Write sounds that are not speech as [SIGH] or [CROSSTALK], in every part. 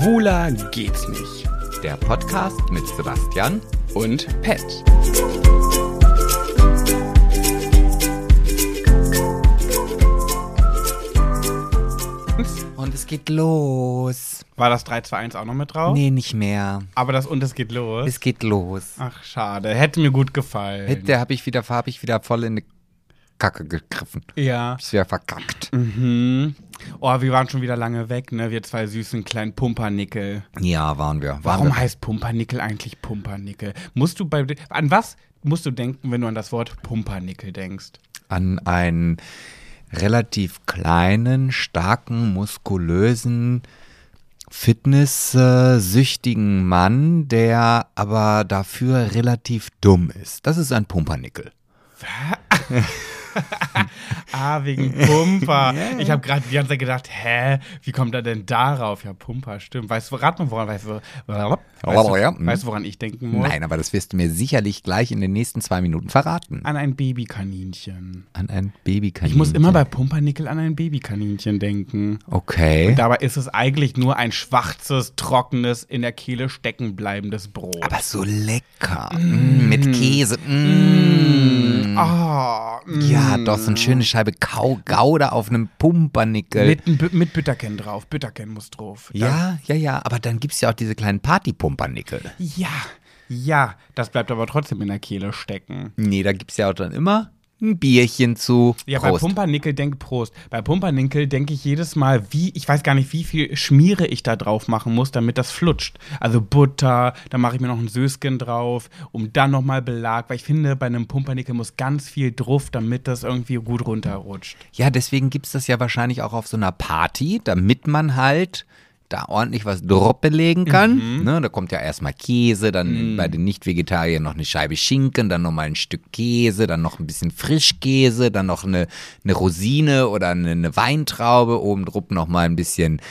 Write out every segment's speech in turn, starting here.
Schwuler geht's nicht. Der Podcast mit Sebastian Und Pet. und es geht los. War das 3, 2, 1 auch noch mit drauf? Nee, nicht mehr. Aber das und es geht los. Es geht los. Ach, schade. Hätte mir gut gefallen. Hätte habe ich wieder, habe ich wieder voll in die Kacke gegriffen. ja. Ist wieder verkackt. Mhm. Oh, wir waren schon wieder lange weg, ne? Wir zwei süßen kleinen Pumpernickel. Ja, waren wir. Waren Warum wir. heißt Pumpernickel eigentlich Pumpernickel? Musst du bei an was musst du denken, wenn du an das Wort Pumpernickel denkst? An einen relativ kleinen, starken, muskulösen, fitnesssüchtigen Mann, der aber dafür relativ dumm ist. Das ist ein Pumpernickel. [LAUGHS] [LAUGHS] Ah, wegen Pumper. [LAUGHS] Ich habe gerade die ganze Zeit gedacht, hä, wie kommt er denn darauf? Ja, Pumper, stimmt. Weißt du, rat mal, woran, weißt du, weißt du, Ja. weißt du, woran ich denken muss? Nein, aber das wirst du mir sicherlich gleich in den nächsten zwei Minuten verraten. An ein Babykaninchen. An ein Babykaninchen. Ich muss immer bei Pumpernickel an ein Babykaninchen denken. Okay. Dabei ist es eigentlich nur ein schwarzes, trockenes, in der Kehle stecken bleibendes Brot. Aber so lecker. Mm, mit Käse. Mm. Ah, mm. Ja, doch, so eine schöne Scheibe Kau Gouda auf einem Pumpernickel. Mit, mit Bütterken drauf. Bütterken muss drauf. ja, ja, ja. Aber dann gibt es ja auch diese kleinen Partypumpernickel. Ja, ja. Das bleibt aber trotzdem in der Kehle stecken. Nee, da gibt es ja auch dann immer ein Bierchen zu. Ja, bei Prost. Pumpernickel denk Prost. Bei Pumpernickel denke ich jedes Mal, wie, ich weiß gar nicht, wie viel Schmiere ich da drauf machen muss, damit das flutscht. Also Butter, dann mache ich mir noch ein Sösken drauf, um dann nochmal Belag, weil ich finde, bei einem Pumpernickel muss ganz viel drauf, damit das irgendwie gut runterrutscht. Ja, deswegen gibt es das ja wahrscheinlich auch auf so einer Party, damit man halt da ordentlich was Droppe legen kann. Ne, da kommt ja erstmal Käse, dann bei den Nicht-Vegetariern noch eine Scheibe Schinken, dann nochmal ein Stück Käse, dann noch ein bisschen Frischkäse, dann noch eine, eine Rosine oder eine, eine Weintraube, oben drauf nochmal ein bisschen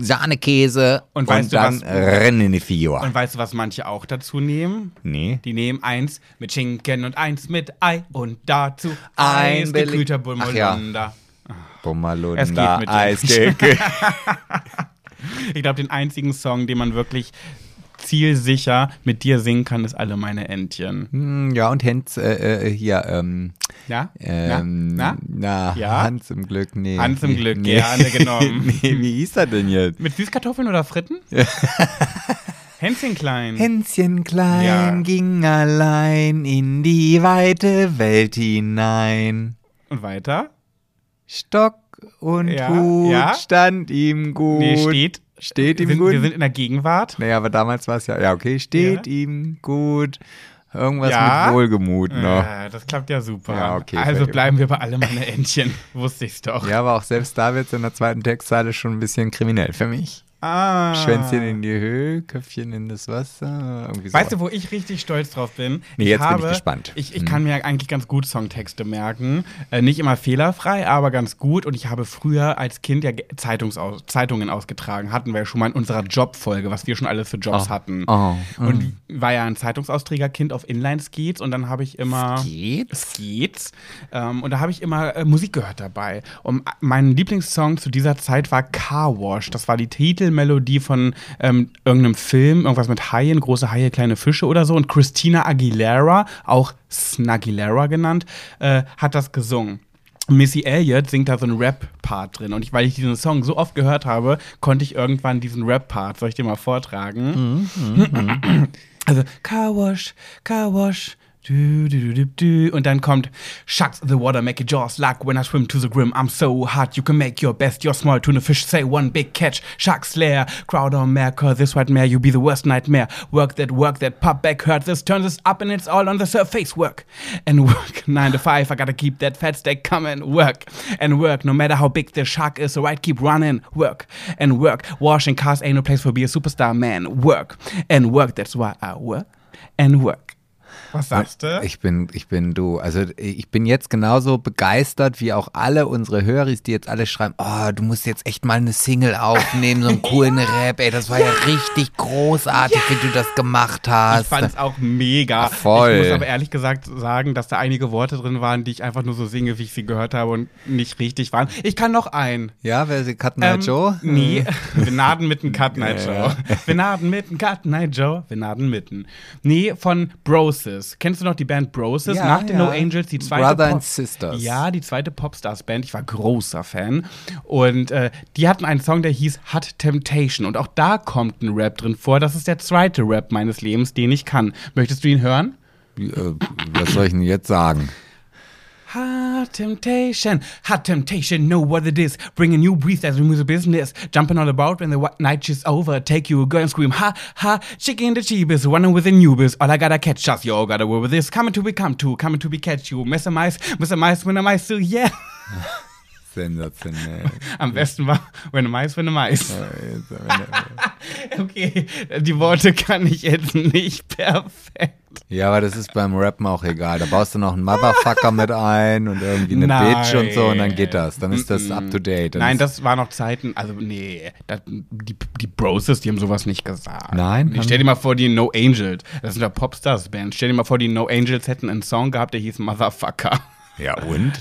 Sahnekäse Und weißt du dann was- rennen in die Figur. Und weißt du, was manche auch dazu nehmen? Nee. Die nehmen eins mit Schinken und eins mit Ei und dazu Ein Beleg- gekühlter Ach ja. Bulmolunder. Bummerlunda, [LAUGHS] Es geht mit dem. Eiskecke. Ich glaube, den einzigen Song, den man wirklich zielsicher mit dir singen kann, ist Alle meine Entchen. Hm, ja, und Hans, äh, äh, hier, ähm, Ja? Ähm, Na? na, Ja? Hans im Glück, nee. Hans im Glück, nee. gerne genommen. [LAUGHS] nee, wie hieß er denn jetzt? Mit Süßkartoffeln oder Fritten? [LAUGHS] Hänschen klein. Hänschen klein Ja. ging allein in die weite Welt hinein. und weiter? Stock und Ja, Hut ja. stand ihm gut. Nee, steht. Steht ihm sind, gut. Wir sind in der Gegenwart. naja, aber damals war es ja, ja, okay, steht Ja. ihm gut. Irgendwas Ja. mit Wohlgemut noch. Ja, das klappt ja super. Ja, okay, also bleiben wir bei Alle meine Entchen. [LAUGHS] Wusste ich's doch. Ja, aber auch selbst da wird es in der zweiten Textzeile schon ein bisschen kriminell für mich. Ah. Schwänzchen in die Höhe, Köpfchen in das Wasser. Irgendwie so. Weißt du, wo ich richtig stolz drauf bin? Nee, ich jetzt bin ich habe, gespannt. Ich, ich Hm. kann mir eigentlich ganz gut Songtexte merken. Äh, nicht immer fehlerfrei, aber ganz gut. Und ich habe früher als Kind ja Ge- Zeitungsaus Zeitungen ausgetragen. Hatten wir ja schon mal in unserer Jobfolge, was wir schon alles für Jobs Oh. hatten. Oh, Und war ja ein Zeitungsausträgerkind auf Inline-Skates und dann habe ich immer. Geht's? Skates. Ähm, und da habe ich immer äh, Musik gehört dabei. Und mein Lieblingssong zu dieser Zeit war Car Wash. Das war die Titelmelodie von ähm, irgendeinem Film, irgendwas mit Haien, große Haie, kleine Fische oder so. Und Christina Aguilera, auch Snagilera genannt, äh, hat das gesungen. Missy Elliott singt da so einen Rap-Part drin. Und ich, weil ich diesen Song so oft gehört habe, konnte ich irgendwann diesen Rap-Part, soll ich dir mal vortragen? Also, Car Wash, Car Wash. Und dann kommt Shucks the water, make your jaws like when I swim to the grim. I'm so hot, you can make your best. Your small tuna fish say one big catch. Shucks lair, crowd on mare, cause this white mare, you be the worst nightmare. Work that, work that, pop back, hurt this, turn this up, and it's all on the surface. Work and work. [LAUGHS] Nine to five, I gotta keep that fat steak coming. Work and work, no matter how big the shark is, alright, keep running. Work and work. Washing cars ain't no place for be a superstar man. Work and work, that's why I work and work. Was sagst du? Ich bin, ich bin du. Also ich bin jetzt genauso begeistert wie auch alle unsere Höris, die jetzt alle schreiben, oh, du musst jetzt echt mal eine Single aufnehmen, so einen [LAUGHS] coolen Rap, ey, das war ja, richtig großartig, wie du das gemacht hast. Ich fand es auch mega. Voll. Ich muss aber ehrlich gesagt sagen, dass da einige Worte drin waren, die ich einfach nur so singe, wie ich sie gehört habe und nicht richtig waren. Ich kann noch einen. ja, wer ist die Cut Night Joe? Nee, [LAUGHS] wir naden mitten Cut Night Joe. Wir naden mitten Cut Night Joe. Wir naden mitten. Nee, von Broses. Kennst du noch die Band Broses? Ja, Nach den ja. No Angels, die zweite Brother Pop- and Sisters. Ja, die zweite Popstars-Band. Ich war großer Fan. Und äh, die hatten einen Song, der hieß Hot Temptation. Und auch da kommt ein Rap drin vor. Das ist der zweite Rap meines Lebens, den ich kann. Möchtest du ihn hören? Äh, was soll ich denn jetzt sagen? Hot temptation, hot temptation, know what it is. Bring a new breeze as we move the business. Jumping all about when the night is over. Take you a girl and scream, ha, ha, chicken the cheapest, running with the newbest. All I gotta catch us, all gotta work with this. Coming to be come to, coming to be catch you. Mice, messer mice, when a mice, so yeah. [LAUGHS] Sensationell. [LAUGHS] Am besten war, when a mice, when a mice. Okay, die Worte kann ich jetzt nicht perfekt. Ja, aber das ist beim Rappen auch egal. Da baust du noch einen Motherfucker mit ein und irgendwie eine Nein. Bitch und so und dann geht das. Dann ist das up to date. Dann Nein, das war noch Zeiten, also nee, das, die, die Broses, die haben sowas nicht gesagt. Nein? Ich stell dir mal vor, die No Angels, das sind ja Popstars-Band, stell dir mal vor, die No Angels hätten einen Song gehabt, der hieß Motherfucker. Ja, und?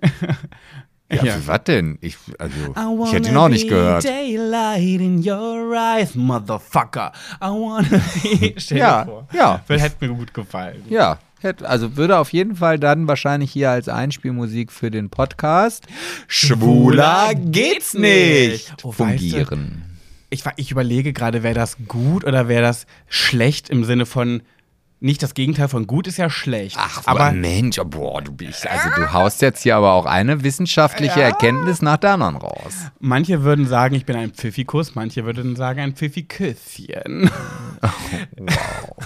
[LAUGHS] Ja, Ja. für was denn? Ich, also, ich hätte ihn auch nicht gehört. Daylight in your eyes, Motherfucker. I wanna be. [LAUGHS] Stell Ja, dir vor. ja. Das hätte mir gut gefallen. Ja, also würde auf jeden Fall dann wahrscheinlich hier als Einspielmusik für den Podcast Schwuler geht's nicht. Oh, weißt du, fungieren. Ich, ich überlege gerade, wäre das gut oder wäre das schlecht im Sinne von. Nicht das Gegenteil von gut ist ja schlecht. Ach, aber Mensch, oh, boah, du bist, also du haust jetzt hier aber auch eine wissenschaftliche Erkenntnis nach der anderen raus. Manche würden sagen, ich bin ein Pfiffikus, manche würden sagen, ein Pfiffiküsschen. [LAUGHS] Wow.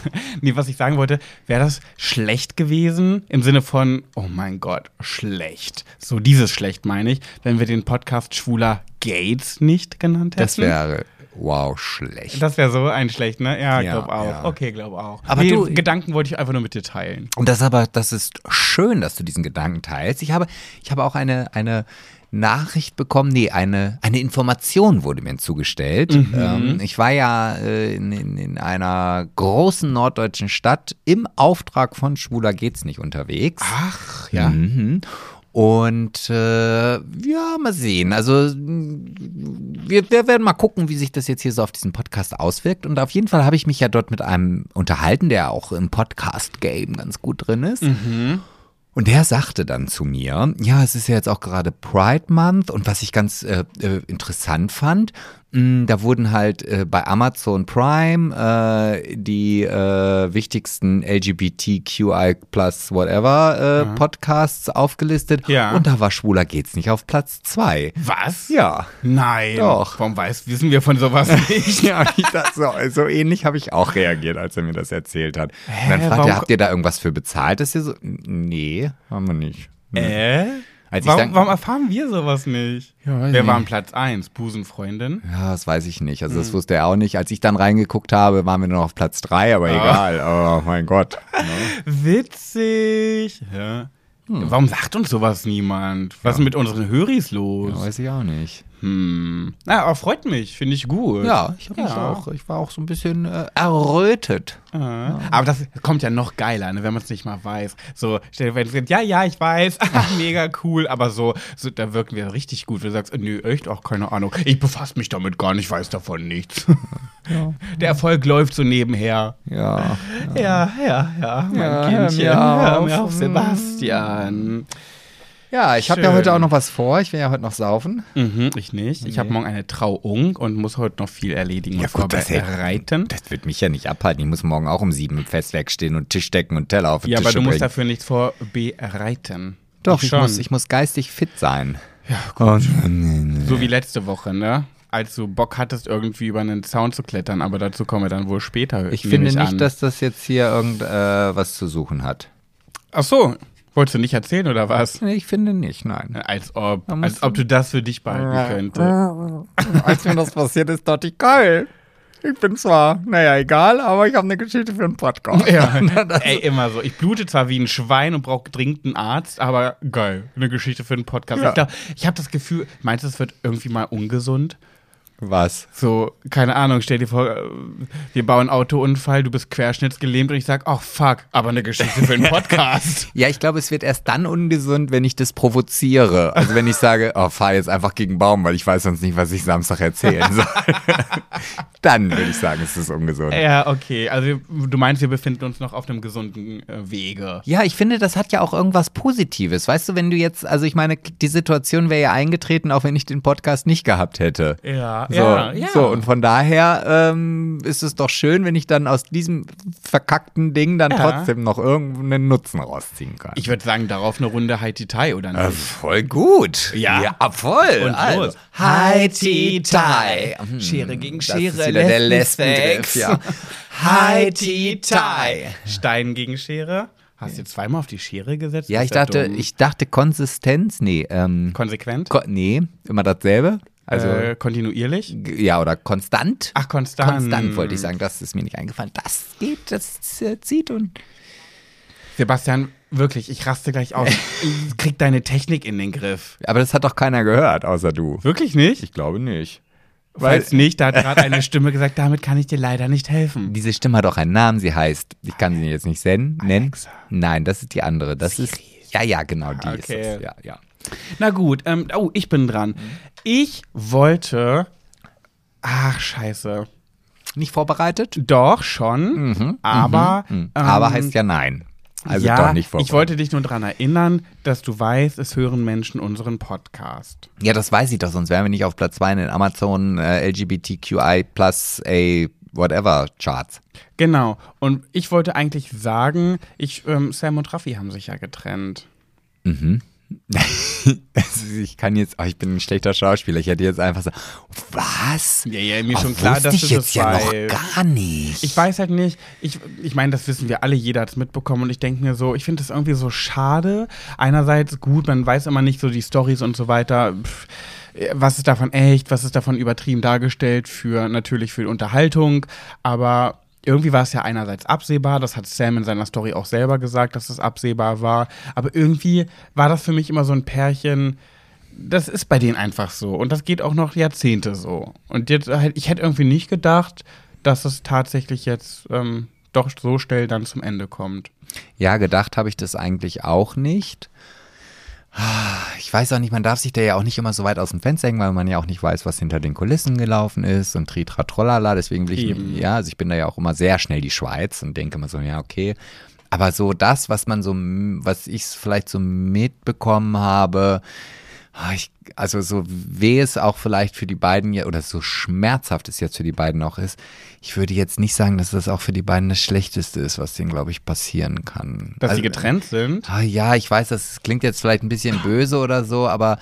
nee, was ich sagen wollte, wäre das schlecht gewesen im Sinne von, oh mein Gott, schlecht. So dieses schlecht meine ich, wenn wir den Podcast Schwuler Gates nicht genannt hätten. Das wäre, wow, schlecht. Das wäre so ein schlecht, ne? Ja, Ja, glaub auch. ja. Okay, glaub auch. Aber nee, du- Gedanken wollte ich einfach nur mit dir teilen. Und das aber, das ist schön, dass du diesen Gedanken teilst. Ich habe, ich habe auch eine, eine Nachricht bekommen, nee, eine, eine Information wurde mir zugestellt. Ähm, ich war ja äh, in, in, in einer großen norddeutschen Stadt im Auftrag von Schwuler geht's nicht unterwegs. Ach, ja. Mhm. Und äh, ja, mal sehen. Also wir, wir werden mal gucken, wie sich das jetzt hier so auf diesen Podcast auswirkt. Und auf jeden Fall habe ich mich ja dort mit einem unterhalten, der auch im Podcast-Game ganz gut drin ist. Und der sagte dann zu mir, ja, es ist ja jetzt auch gerade Pride Month und was ich ganz äh, äh, interessant fand, da wurden halt äh, bei Amazon Prime äh, die äh, wichtigsten LGBTQI plus whatever äh, Podcasts aufgelistet Ja. und da war Schwuler geht's nicht auf Platz zwei. Was? Ja. Nein. Doch. Warum weiß, wissen wir von sowas [LAUGHS] nicht? Ja, ich das so, so ähnlich habe ich auch reagiert, als er mir das erzählt hat. und dann Hä, fragt er, habt ihr da irgendwas für bezahlt? Das ist so, nee, haben wir nicht. Äh? Als ich warum, dann- warum erfahren wir sowas nicht? Ja, Wer nicht. war an Platz 1? Busenfreundin? Ja, das weiß ich nicht. Also Hm. das wusste er auch nicht. Als ich dann reingeguckt habe, waren wir nur noch auf Platz drei, aber egal. Oh mein Gott. [LAUGHS] Witzig. Ja. Hm. Warum sagt uns sowas niemand? Was ist mit unseren Höris los? Ja, weiß ich auch nicht. Hm. Na, aber freut mich, finde ich gut. Ja, ich habe mich Ja. auch, ich war auch so ein bisschen äh, errötet. Ja. Aber das kommt ja noch geiler, ne, wenn man es nicht mal weiß. So, stell dir vor, sagst, ja, ja, ich weiß, [LAUGHS] mega cool, aber so, so, da wirken wir richtig gut. Du sagst, nö, echt, auch keine Ahnung. Ich befasse mich damit gar nicht, weiß davon nichts. [LAUGHS] Der Erfolg läuft so nebenher. Ja. Ja, ja, ja, mein Ja, Kindchen. Hör mir auf, Sebastian. Ja, ich habe ja heute auch noch was vor. Ich will ja heute noch saufen. Mhm, ich nicht. Ich habe morgen eine Trauung und muss heute noch viel erledigen. Ja, und gut, das vorbereiten. Das wird mich ja nicht abhalten. Ich muss morgen auch um sieben im Festwerk stehen und Tisch decken und Teller auf den Ja, Tisch aber du musst bringen. dafür nichts vorbereiten. Doch, ich schon. muss, ich muss geistig fit sein. Ja, gut. So wie letzte Woche, ne? Als du Bock hattest, irgendwie über einen Zaun zu klettern, aber dazu kommen wir dann wohl später. Ich finde ich nicht, an. dass das jetzt hier irgend äh, zu suchen hat. Ach so, wolltest du nicht erzählen oder was? Nee, ich finde nicht, nein. Als ob, als ob du das für dich behalten könntest. [LAUGHS] Als mir das passiert ist, dachte ich, geil. Ich bin zwar, naja, egal, aber ich habe eine Geschichte für einen Podcast. Ja, [LAUGHS] [LAUGHS] ey, immer so. Ich blute zwar wie ein Schwein und brauche dringend einen Arzt, aber geil, eine Geschichte für einen Podcast. Ja. Ich, glaub, ich habe das Gefühl, meinst du, es wird irgendwie mal ungesund? Was? So, keine Ahnung, stell dir vor, äh, wir bauen einen Autounfall, du bist querschnittsgelähmt und ich sag, ach fuck, aber eine Geschichte für einen [LAUGHS] Podcast. Ja, ich glaube, es wird erst dann ungesund, wenn ich das provoziere. Also wenn ich sage, oh, fahr jetzt einfach gegen Baum, weil ich weiß sonst nicht, was ich Samstag erzählen soll. [LAUGHS] dann würde ich sagen, es ist ungesund. ja, okay. Also du meinst, wir befinden uns noch auf einem gesunden äh, Wege. Ja, ich finde, das hat ja auch irgendwas Positives. Weißt du, wenn du jetzt, also ich meine, die Situation wäre ja eingetreten, auch wenn ich den Podcast nicht gehabt hätte. Ja, So, ja, ja. so, und von daher ähm, ist es doch schön, wenn ich dann aus diesem verkackten Ding dann Ja. trotzdem noch irgendeinen Nutzen rausziehen kann. ich würde sagen, darauf eine Runde Haiti Tai oder nicht? Äh, voll gut. Ja. voll. Und also, los. Haiti Tai. Hm, Schere gegen das Schere, ist wieder der. Lesbengriff, ja. [LAUGHS] Haiti Tai. Stein gegen Schere. Hast du zweimal auf die Schere gesetzt? Ja, ich dachte, dumm. ich dachte Konsistenz, nee, ähm, Konsequent? ko nee, immer dasselbe. Also, äh, kontinuierlich? ja, oder konstant. Ach, konstant. Konstant wollte ich sagen, das ist mir nicht eingefallen. Das geht, das äh, zieht und. Sebastian, wirklich, ich raste gleich aus. [LAUGHS] Krieg deine Technik in den Griff. Aber das hat doch keiner gehört, außer du. Wirklich nicht? Ich glaube nicht. Falls nicht, da hat [LAUGHS] gerade eine Stimme gesagt, damit kann ich dir leider nicht helfen. Diese Stimme hat auch einen Namen, sie heißt, ich kann sie jetzt nicht nennen. Alexa. Nein, das ist die andere. Das ist. Ja, ja, genau, die ist Okay. es. Ja, ja. Na gut, ähm, oh, ich bin dran. Ich wollte. Ach, scheiße. Nicht vorbereitet? Doch schon, aber. Hm. ähm, Aber heißt ja nein. Also ja, doch nicht vorbereitet. ich wollte dich nur daran erinnern, dass du weißt, es hören Menschen unseren Podcast. Ja, das weiß ich doch, sonst wären wir nicht auf Platz 2 in den Amazon äh, LGBTQI plus a whatever Charts. Genau. Und ich wollte eigentlich sagen, ich, ähm, Sam und Raffi haben sich ja getrennt. Also [LAUGHS] ich kann jetzt, oh, ich bin ein schlechter Schauspieler. Ich hätte jetzt einfach so, was? Ja, ja, mir Oh, schon klar, dass ich du jetzt das ja noch gar nicht. Ich weiß halt nicht, ich, ich meine, das wissen wir alle, jeder hat es mitbekommen und ich denke mir so, ich finde das irgendwie so schade. Einerseits gut, man weiß immer nicht so die Stories und so weiter. Pff, was ist davon echt, was ist davon übertrieben dargestellt für natürlich für Unterhaltung, aber irgendwie war es ja einerseits absehbar, das hat Sam in seiner Story auch selber gesagt, dass es absehbar war, aber irgendwie war das für mich immer so ein Pärchen, das ist bei denen einfach so. Und das geht auch noch Jahrzehnte so. Und jetzt, halt, ich hätte irgendwie nicht gedacht, dass es tatsächlich jetzt ähm, doch so schnell dann zum Ende kommt. Ja, gedacht habe ich das eigentlich auch nicht. Ich weiß auch nicht, man darf sich da ja auch nicht immer so weit aus dem Fenster hängen, weil man ja auch nicht weiß, was hinter den Kulissen gelaufen ist und tritra trollala. Deswegen will ich, Eben. ja, also ich bin da ja auch immer sehr schnell die Schweiz und denke immer so, ja, okay. Aber so das, was man so, was ich vielleicht so mitbekommen habe, ah, ich, also so weh es auch vielleicht für die beiden ja, oder so schmerzhaft es jetzt für die beiden auch ist, ich würde jetzt nicht sagen, dass das auch für die beiden das Schlechteste ist, was denen, glaube ich, passieren kann. Dass Also- sie getrennt sind. Ah, ja, ich weiß, das klingt jetzt vielleicht ein bisschen böse oder so, aber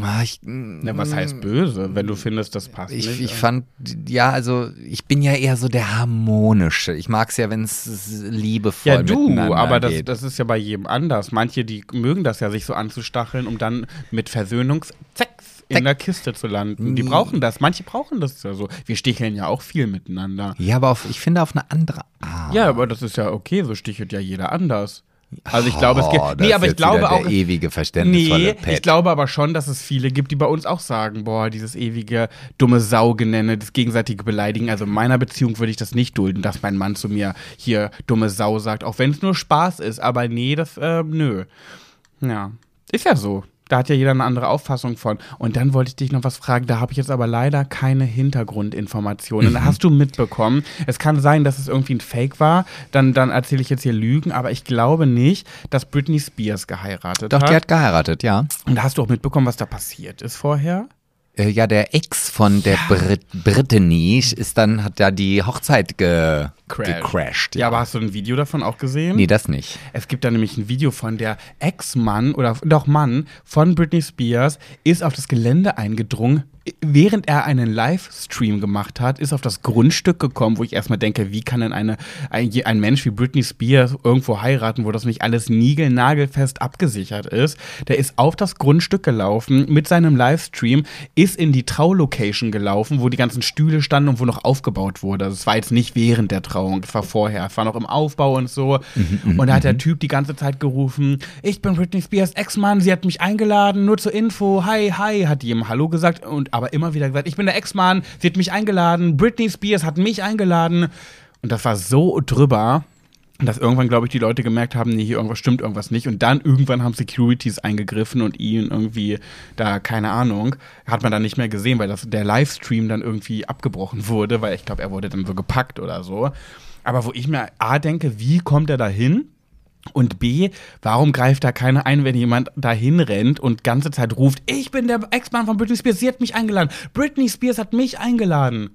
ah, ich, Na, was heißt böse, wenn du findest, das passt ich, nicht? ich fand, ja, also ich bin ja eher so der harmonische. Ich mag es ja, wenn es liebevoll ja, du, aber das, das ist ja bei jedem anders. Manche, die mögen das ja, sich so anzustacheln, um dann mit Versöhnungsex in der Kiste zu landen. Die Nee. brauchen das. Manche brauchen das ja so. Wir sticheln ja auch viel miteinander. ja, aber auf, ich finde auf eine andere Art. Ja, aber das ist ja okay, so stichelt ja jeder anders. Also ich glaube, es Oh, gibt. das Nee, aber ich glaube auch. Ewige verständnisvolle Nee, Pet. ich glaube aber schon, dass es viele gibt, die bei uns auch sagen, boah, dieses ewige dumme Saugenenne, das gegenseitige Beleidigen. Also in meiner Beziehung würde ich das nicht dulden, dass mein Mann zu mir hier dumme Sau sagt, auch wenn es nur Spaß ist. Aber nee, das, äh, nö. Ja, ist ja so. Da hat ja jeder eine andere Auffassung von. Und dann wollte ich dich noch was fragen, da habe ich jetzt aber leider keine Hintergrundinformationen. Hast du mitbekommen? Es kann sein, dass es irgendwie ein Fake war, dann, dann erzähle ich jetzt hier Lügen, aber ich glaube nicht, dass Britney Spears geheiratet Doch, hat. die hat geheiratet, ja. Und hast du auch mitbekommen, was da passiert ist vorher? Äh, ja, der Ex von der Brit Brittany ist dann, hat ja die Hochzeit ge gecrashed. Ja, aber hast du ein Video davon auch gesehen? Nee, das nicht. Es gibt da nämlich ein Video von der Ex-Mann oder doch Mann von Britney Spears ist auf das Gelände eingedrungen während er einen Livestream gemacht hat, ist auf das Grundstück gekommen, wo ich erstmal denke, wie kann denn eine, ein, ein Mensch wie Britney Spears irgendwo heiraten, wo das nicht alles niegelnagelfest abgesichert ist. Der ist auf das Grundstück gelaufen mit seinem Livestream, ist in die Traulocation gelaufen, wo die ganzen Stühle standen und wo noch aufgebaut wurde. Das war jetzt nicht während der Trauung, das war vorher. Es war noch im Aufbau und so. und da hat der Typ die ganze Zeit gerufen, ich bin Britney Spears Ex-Mann, sie hat mich eingeladen, nur zur Info, hi, hi, hat die ihm Hallo gesagt und aber immer wieder gesagt, ich bin der Ex-Mann, sie hat mich eingeladen, Britney Spears hat mich eingeladen. Und das war so drüber, dass irgendwann, glaube ich, die Leute gemerkt haben, nee, hier irgendwas stimmt irgendwas nicht. Und dann irgendwann haben Securities eingegriffen und ihn irgendwie da, keine Ahnung, hat man dann nicht mehr gesehen, weil das, der Livestream dann irgendwie abgebrochen wurde, weil ich glaube, er wurde dann so gepackt oder so. Aber wo ich mir A denke, wie kommt er da hin? Und B, warum greift da keiner ein, wenn jemand dahin rennt und ganze Zeit ruft, ich bin der Ex-Mann von Britney Spears, sie hat mich eingeladen. Britney Spears hat mich eingeladen.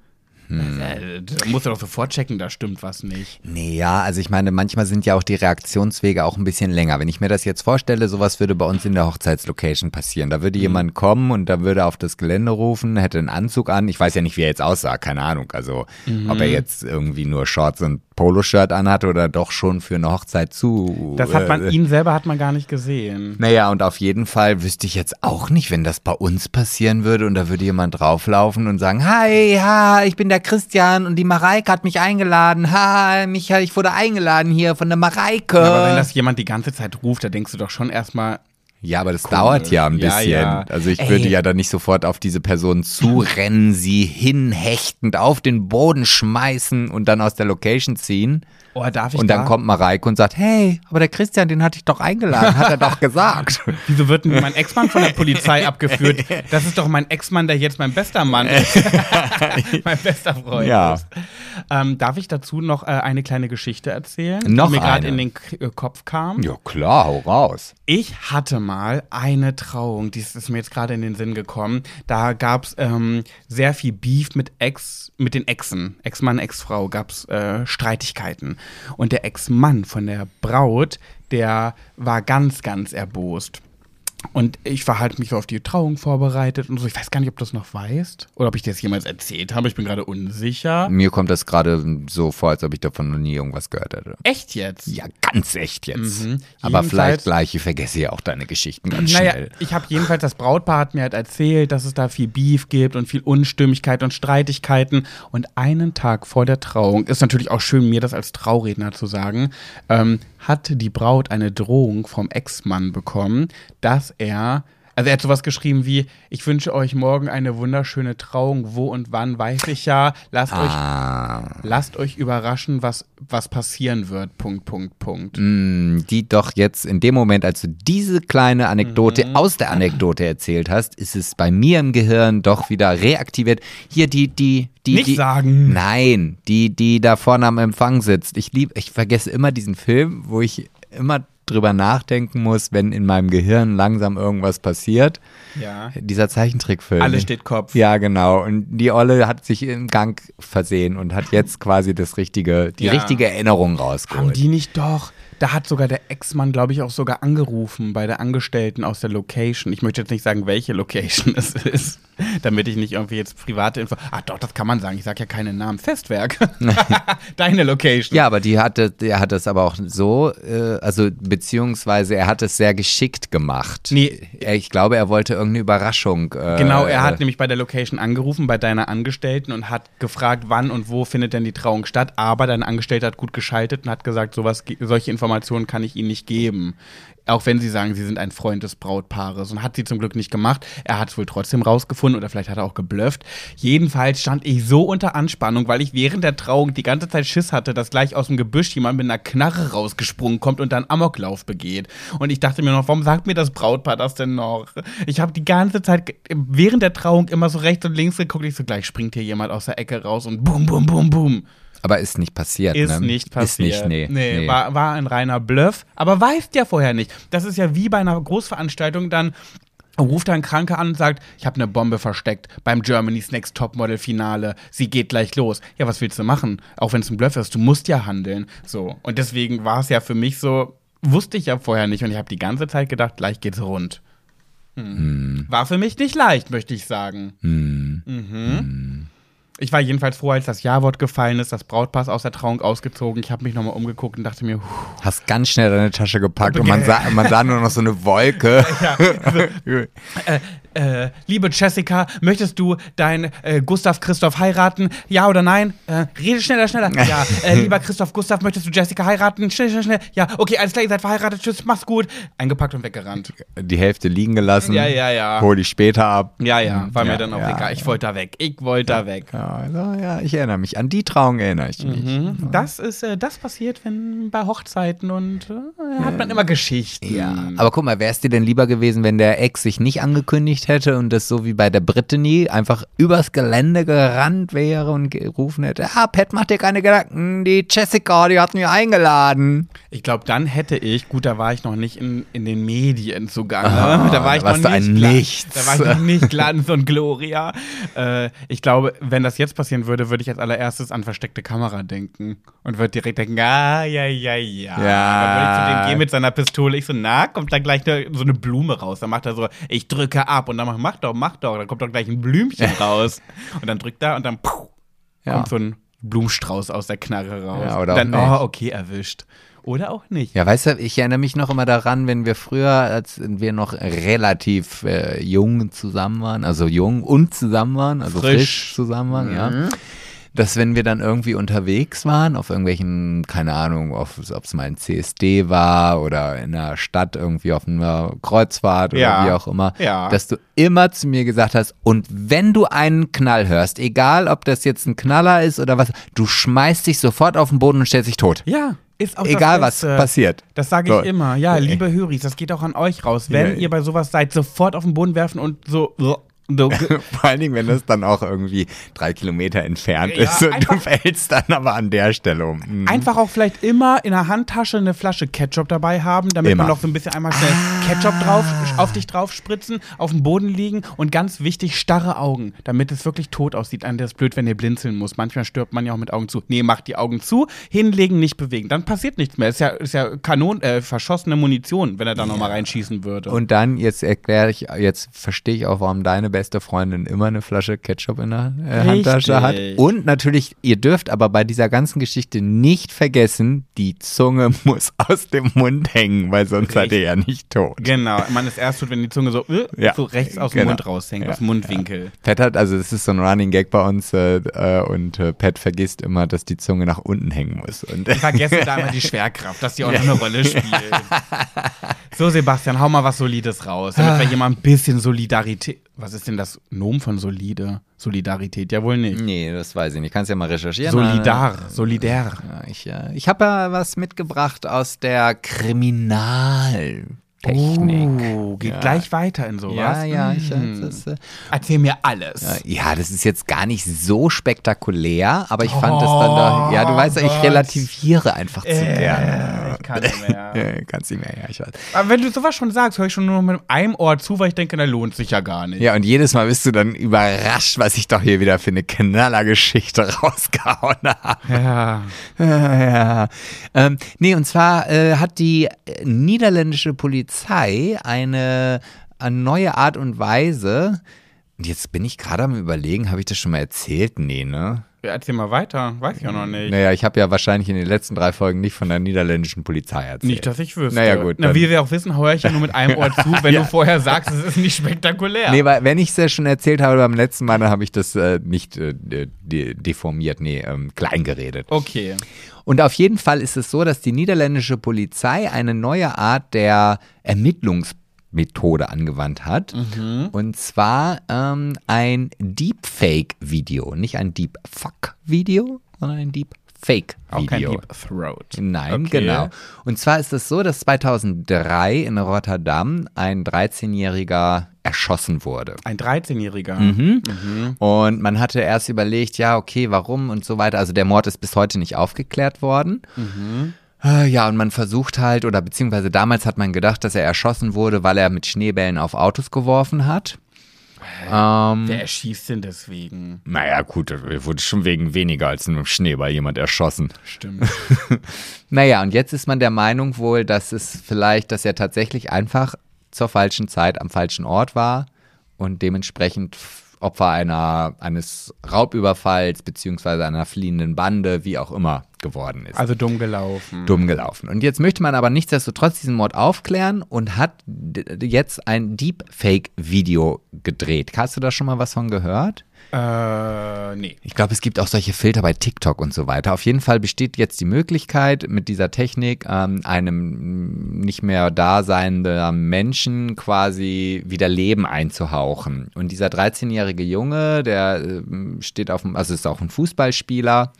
Hm. Äh, Da musst du doch sofort checken, da stimmt was nicht. Nee, ja, also ich meine, manchmal sind ja auch die Reaktionswege auch ein bisschen länger. Wenn ich mir das jetzt vorstelle, sowas würde bei uns in der Hochzeitslocation passieren. Da würde jemand kommen und da würde auf das Gelände rufen, hätte einen Anzug an. Ich weiß ja nicht, wie er jetzt aussah, keine Ahnung. Also, ob er jetzt irgendwie nur Shorts und Poloshirt anhatte oder doch schon für eine Hochzeit zu. Das hat man, äh, ihn selber hat man gar nicht gesehen. Naja, und auf jeden Fall wüsste ich jetzt auch nicht, wenn das bei uns passieren würde und da würde jemand drauflaufen und sagen, hi, ha, ich bin der Christian und die Mareike hat mich eingeladen. Ha, Michael, ich wurde eingeladen hier von der Mareike. Aber wenn das jemand die ganze Zeit ruft, da denkst du doch schon erstmal, ja, aber das dauert ja ein Ja, bisschen. ja. Also ich Ey. würde ja dann nicht sofort auf diese Person zurennen, sie hinhechtend auf den Boden schmeißen und dann aus der Location ziehen. oh, darf ich Und dann da? kommt Mareike und sagt, hey, aber der Christian, den hatte ich doch eingeladen, hat er doch gesagt. [LAUGHS] Wieso wird denn mein Ex-Mann von der Polizei abgeführt? [LAUGHS] Das ist doch mein Ex-Mann, der jetzt mein bester Mann ist. [LAUGHS] mein bester Freund Ja. ist. Ähm, darf ich dazu noch äh, eine kleine Geschichte erzählen, Noch die mir gerade in den K äh, Kopf kam? Ja klar, hau raus. Ich hatte mal eine Trauung, die ist mir jetzt gerade in den Sinn gekommen. Da gab es ähm, sehr viel Beef mit Ex, mit den Exen. Ex-Mann, Ex-Frau gab es äh, Streitigkeiten. Und der Ex-Mann von der Braut, der war ganz, ganz erbost. Und ich war halt mich so auf die Trauung vorbereitet und so. Ich weiß gar nicht, ob du das noch weißt oder ob ich dir das jemals erzählt habe. Ich bin gerade unsicher. Mir kommt das gerade so vor, als ob ich davon noch nie irgendwas gehört hätte. Echt jetzt? Ja, ganz echt jetzt. Mhm. Aber vielleicht gleich, ich vergesse ja auch deine Geschichten ganz Naja, schnell. ich habe jedenfalls, das Brautpaar hat mir halt erzählt, dass es da viel Beef gibt und viel Unstimmigkeit und Streitigkeiten. Und einen Tag vor der Trauung, ist natürlich auch schön, mir das als Trauredner zu sagen, ähm, hat die Braut eine Drohung vom Ex-Mann bekommen, dass er, also er hat sowas geschrieben wie, ich wünsche euch morgen eine wunderschöne Trauung, wo und wann, weiß ich ja, lasst euch Ah, Lasst euch überraschen, was, was passieren wird. Punkt, Punkt, Punkt. mh, die doch jetzt in dem Moment, als du diese kleine Anekdote Mhm. aus der Anekdote erzählt hast, ist es bei mir im Gehirn doch wieder reaktiviert. Hier die, die, die, Nicht die, sagen. Nein, die, die da vorne am Empfang sitzt. Ich liebe, ich vergesse immer diesen Film, wo ich immer drüber nachdenken muss, wenn in meinem Gehirn langsam irgendwas passiert. Ja. Dieser Zeichentrickfilm. Alles steht Kopf. Ja, genau. Und die Olle hat sich im Gang versehen und hat jetzt quasi das richtige, die Ja. richtige Erinnerung Haben rausgeholt. die nicht doch? Da hat sogar der Ex-Mann, glaube ich, auch sogar angerufen bei der Angestellten aus der Location. Ich möchte jetzt nicht sagen, welche Location [LAUGHS] es ist, damit ich nicht irgendwie jetzt private Info. Ach doch, das kann man sagen. Ich sage ja keinen Namen. Festwerk. [LAUGHS] Deine Location. Ja, aber die hatte, der hat es aber auch so, äh, also beziehungsweise er hat es sehr geschickt gemacht. Nee. Er- Ich glaube, er wollte irgendeine Überraschung. Äh, Genau, er hat äh, nämlich bei der Location angerufen, bei deiner Angestellten und hat gefragt, wann und wo findet denn die Trauung statt. Aber deine Angestellte hat gut geschaltet und hat gesagt, sowas, solche Informationen kann ich Ihnen nicht geben. Auch wenn Sie sagen, Sie sind ein Freund des Brautpaares. Und hat sie zum Glück nicht gemacht. Er hat es wohl trotzdem rausgefunden oder vielleicht hat er auch geblufft. Jedenfalls stand ich so unter Anspannung, weil ich während der Trauung die ganze Zeit Schiss hatte, dass gleich aus dem Gebüsch jemand mit einer Knarre rausgesprungen kommt und dann Amoklauf begeht. Und ich dachte mir noch, warum sagt mir das Brautpaar das denn noch? Ich habe die ganze Zeit während der Trauung immer so rechts und links geguckt. Ich so, gleich springt hier jemand aus der Ecke raus und bum, bum, bum, bum. Aber ist nicht passiert, Ist ne? nicht passiert. Ist nicht, nee. nee. War, war ein reiner Bluff. Aber weißt ja vorher nicht. Das ist ja wie bei einer Großveranstaltung dann. Ruft ein Kranker an und sagt, ich habe eine Bombe versteckt beim Germany's Next Topmodel Finale. Sie geht gleich los. Ja, was willst du machen? Auch wenn es ein Bluff ist, du musst ja handeln. So. Und deswegen war es ja für mich so, wusste ich ja vorher nicht und ich habe die ganze Zeit gedacht, gleich geht's rund. Hm. War für mich nicht leicht, möchte ich sagen. Hm. Ich war jedenfalls froh, als das Ja-Wort gefallen ist, das Brautpaar ist aus der Trauung ausgezogen. Ich habe mich nochmal umgeguckt und dachte mir, puh, Hast ganz schnell deine Tasche gepackt und man sah, man sah nur noch so eine Wolke. [LAUGHS] ja, also, [LAUGHS] äh, äh, liebe Jessica, möchtest du deinen äh, Gustav Christoph heiraten? Ja oder nein? Äh, rede schneller, schneller. [LAUGHS] Ja, äh, lieber Christoph Gustav, möchtest du Jessica heiraten? Schnell, schnell, schnell. Ja, okay, alles klar, ihr seid verheiratet. Tschüss, mach's gut. Eingepackt und weggerannt. Die Hälfte liegen gelassen. Ja, ja, ja. Hol die später ab. Ja, ja, war Ja, mir dann auch ja, egal. Ich wollte da weg. Ich wollte da weg. Ja, also, ja, ich erinnere mich. An die Trauung erinnere ich mich. Mhm. Das ist, äh, das passiert, wenn bei Hochzeiten und hat man immer Geschichten. Ja, aber guck mal, wäre es dir denn lieber gewesen, wenn der Ex sich nicht angekündigt hätte und das so wie bei der Brittany einfach übers Gelände gerannt wäre und gerufen hätte, ah, Pat, mach dir keine Gedanken, die Jessica, die hat mich eingeladen. Ich glaube, dann hätte ich, gut, da war ich noch nicht in, in den Medien zugange. Ah, da war ich noch nicht ein Nichts. Da war ich noch nicht Glanz und Gloria. Äh, ich glaube, wenn das jetzt passieren würde, würde ich als allererstes an versteckte Kamera denken und würde direkt denken, ah, ja, ja, ja. Ja. Dann würde ich zu dem gehen mit seiner Pistole. Ich so, na, kommt da gleich ne, so eine Blume raus. Dann macht er so, ich drücke ab und dann mach, mach doch, mach doch. Dann kommt doch gleich ein Blümchen raus. Und dann drückt er und dann puh, Ja. kommt so ein Blumenstrauß aus der Knarre raus. Ja, oder dann, auch nicht. oh, okay, erwischt. Oder auch nicht. Ja, weißt du, ich erinnere mich noch immer daran, wenn wir früher, als wir noch relativ äh, jung zusammen waren, also jung und zusammen waren, also frisch, Frisch. zusammen waren, ja. Dass wenn wir dann irgendwie unterwegs waren, auf irgendwelchen, keine Ahnung, ob es mal ein CSD war oder in einer Stadt irgendwie auf einer Kreuzfahrt oder Ja. wie auch immer, Ja. dass du immer zu mir gesagt hast, und wenn du einen Knall hörst, egal ob das jetzt ein Knaller ist oder was, du schmeißt dich sofort auf den Boden und stellst dich tot. Ja, ist auch Egal was passiert. Das sage ich So. immer. Ja, liebe Höris, das geht auch an euch raus. Wenn Ja. ihr bei sowas seid, sofort auf den Boden werfen und so. So [LAUGHS] Vor allen Dingen, wenn das dann auch irgendwie drei Kilometer entfernt Ja, ist und du fällst dann aber an der Stelle um. Mhm. Einfach auch vielleicht immer in der Handtasche eine Flasche Ketchup dabei haben, damit Immer. man noch so ein bisschen einmal schnell Ketchup drauf, auf dich drauf spritzen, auf dem Boden liegen und ganz wichtig, starre Augen, damit es wirklich tot aussieht. An der ist blöd, wenn ihr blinzeln muss. Manchmal stirbt man ja auch mit Augen zu. Nee, macht die Augen zu, hinlegen, nicht bewegen. Dann passiert nichts mehr. Ist ja, ist ja Kanon, äh, verschossene Munition, wenn er da nochmal reinschießen würde. Und dann, jetzt erkläre ich, jetzt verstehe ich auch, warum deine beste Freundin immer eine Flasche Ketchup in der äh, Handtasche hat. Richtig. Und natürlich, ihr dürft aber bei dieser ganzen Geschichte nicht vergessen, die Zunge [LAUGHS] muss aus dem Mund hängen, weil sonst seid ihr ja nicht tot. Genau, man ist erst tot, wenn die Zunge so, äh, Ja, so rechts aus dem genau. Mund raushängt, Ja, aus dem Mundwinkel. Pat hat, also es ist so ein Running Gag bei uns äh, äh, und äh, Pat vergisst immer, dass die Zunge nach unten hängen muss. Und Ich vergesse da immer [LAUGHS] die Schwerkraft, dass die auch noch eine Rolle spielt. [LAUGHS] So, Sebastian, hau mal was Solides raus, damit wir hier mal ein bisschen Solidarität. Was ist denn das Nom von solide? Solidarität, ja wohl nicht. Nee, das weiß ich nicht. Kannst ja mal recherchieren. Solidar, solidär. Ja, ich äh, ich habe ja was mitgebracht aus der Kriminaltechnik. Oh, geht Ja. gleich weiter in sowas. ja, ja, ich, Hm. das, äh, Erzähl mir alles. ja, das ist jetzt gar nicht so spektakulär, aber ich fand es dann doch, ja, du weißt ja, ich Gott. relativiere einfach zu Äh, gerne. ich kann nicht mehr. [LAUGHS] Ja, kannst nicht mehr, ja, ich weiß. Aber wenn du sowas schon sagst, höre ich schon nur mit einem Ohr zu, weil ich denke, da lohnt sich ja gar nicht. Ja, und jedes Mal bist du dann überrascht, was ich doch hier wieder für eine Knallergeschichte [LAUGHS] rausgehauen habe. Ja. Ja, [LAUGHS] ja. Ähm, nee, und zwar äh, hat die äh, niederländische Polizei eine, eine neue Art und Weise. Und jetzt bin ich gerade am überlegen, habe ich das schon mal erzählt? Nee, ne? Ja, Erzähl mal weiter, weiß ich ja noch nicht. Naja, ich habe ja wahrscheinlich in den letzten drei Folgen nicht von der niederländischen Polizei erzählt. Nicht, dass ich wüsste. Naja, gut, Na, wie wir auch wissen, höre ich ja nur mit einem Ohr [LAUGHS] zu, wenn du vorher sagst, es ist nicht spektakulär. Nee, weil wenn ich es ja schon erzählt habe beim letzten Mal, dann habe ich das äh, nicht äh, de deformiert, nee, ähm, klein geredet. Okay. Und auf jeden Fall ist es so, dass die niederländische Polizei eine neue Art der Ermittlungsmethode angewandt hat. Und zwar ähm, ein Deepfake-Video. Nicht ein Deepfuck-Video, sondern ein Deepfake-Video. Auch kein Deep Throat. Nein, Okay. genau. Und zwar ist es so, dass 2003 in Rotterdam ein 13-Jähriger erschossen wurde. Ein 13-Jähriger. Mhm. Und man hatte erst überlegt, ja, okay, warum und so weiter. Also der Mord ist bis heute nicht aufgeklärt worden. Äh, Ja, und man versucht halt, oder beziehungsweise damals hat man gedacht, dass er erschossen wurde, weil er mit Schneebällen auf Autos geworfen hat. Ähm, Wer erschießt denn deswegen? naja, gut, er wurde schon wegen weniger als einem Schneeball jemand erschossen. Stimmt. [LAUGHS] Naja, und jetzt ist man der Meinung wohl, dass es vielleicht, dass er tatsächlich einfach zur falschen Zeit am falschen Ort war und dementsprechend Opfer einer, eines Raubüberfalls beziehungsweise einer fliehenden Bande, wie auch immer, geworden ist. Also dumm gelaufen. Dumm gelaufen. Und jetzt möchte man aber nichtsdestotrotz diesen Mord aufklären und hat jetzt ein Deepfake-Video gedreht. Hast du da schon mal was von gehört? Äh, nee. Ich glaube, es gibt auch solche Filter bei TikTok und so weiter. Auf jeden Fall besteht jetzt die Möglichkeit, mit dieser Technik ähm, einem nicht mehr daseinenden Menschen quasi wieder Leben einzuhauchen. Und dieser 13-jährige Junge, der ähm, steht auf dem, also ist auch ein Fußballspieler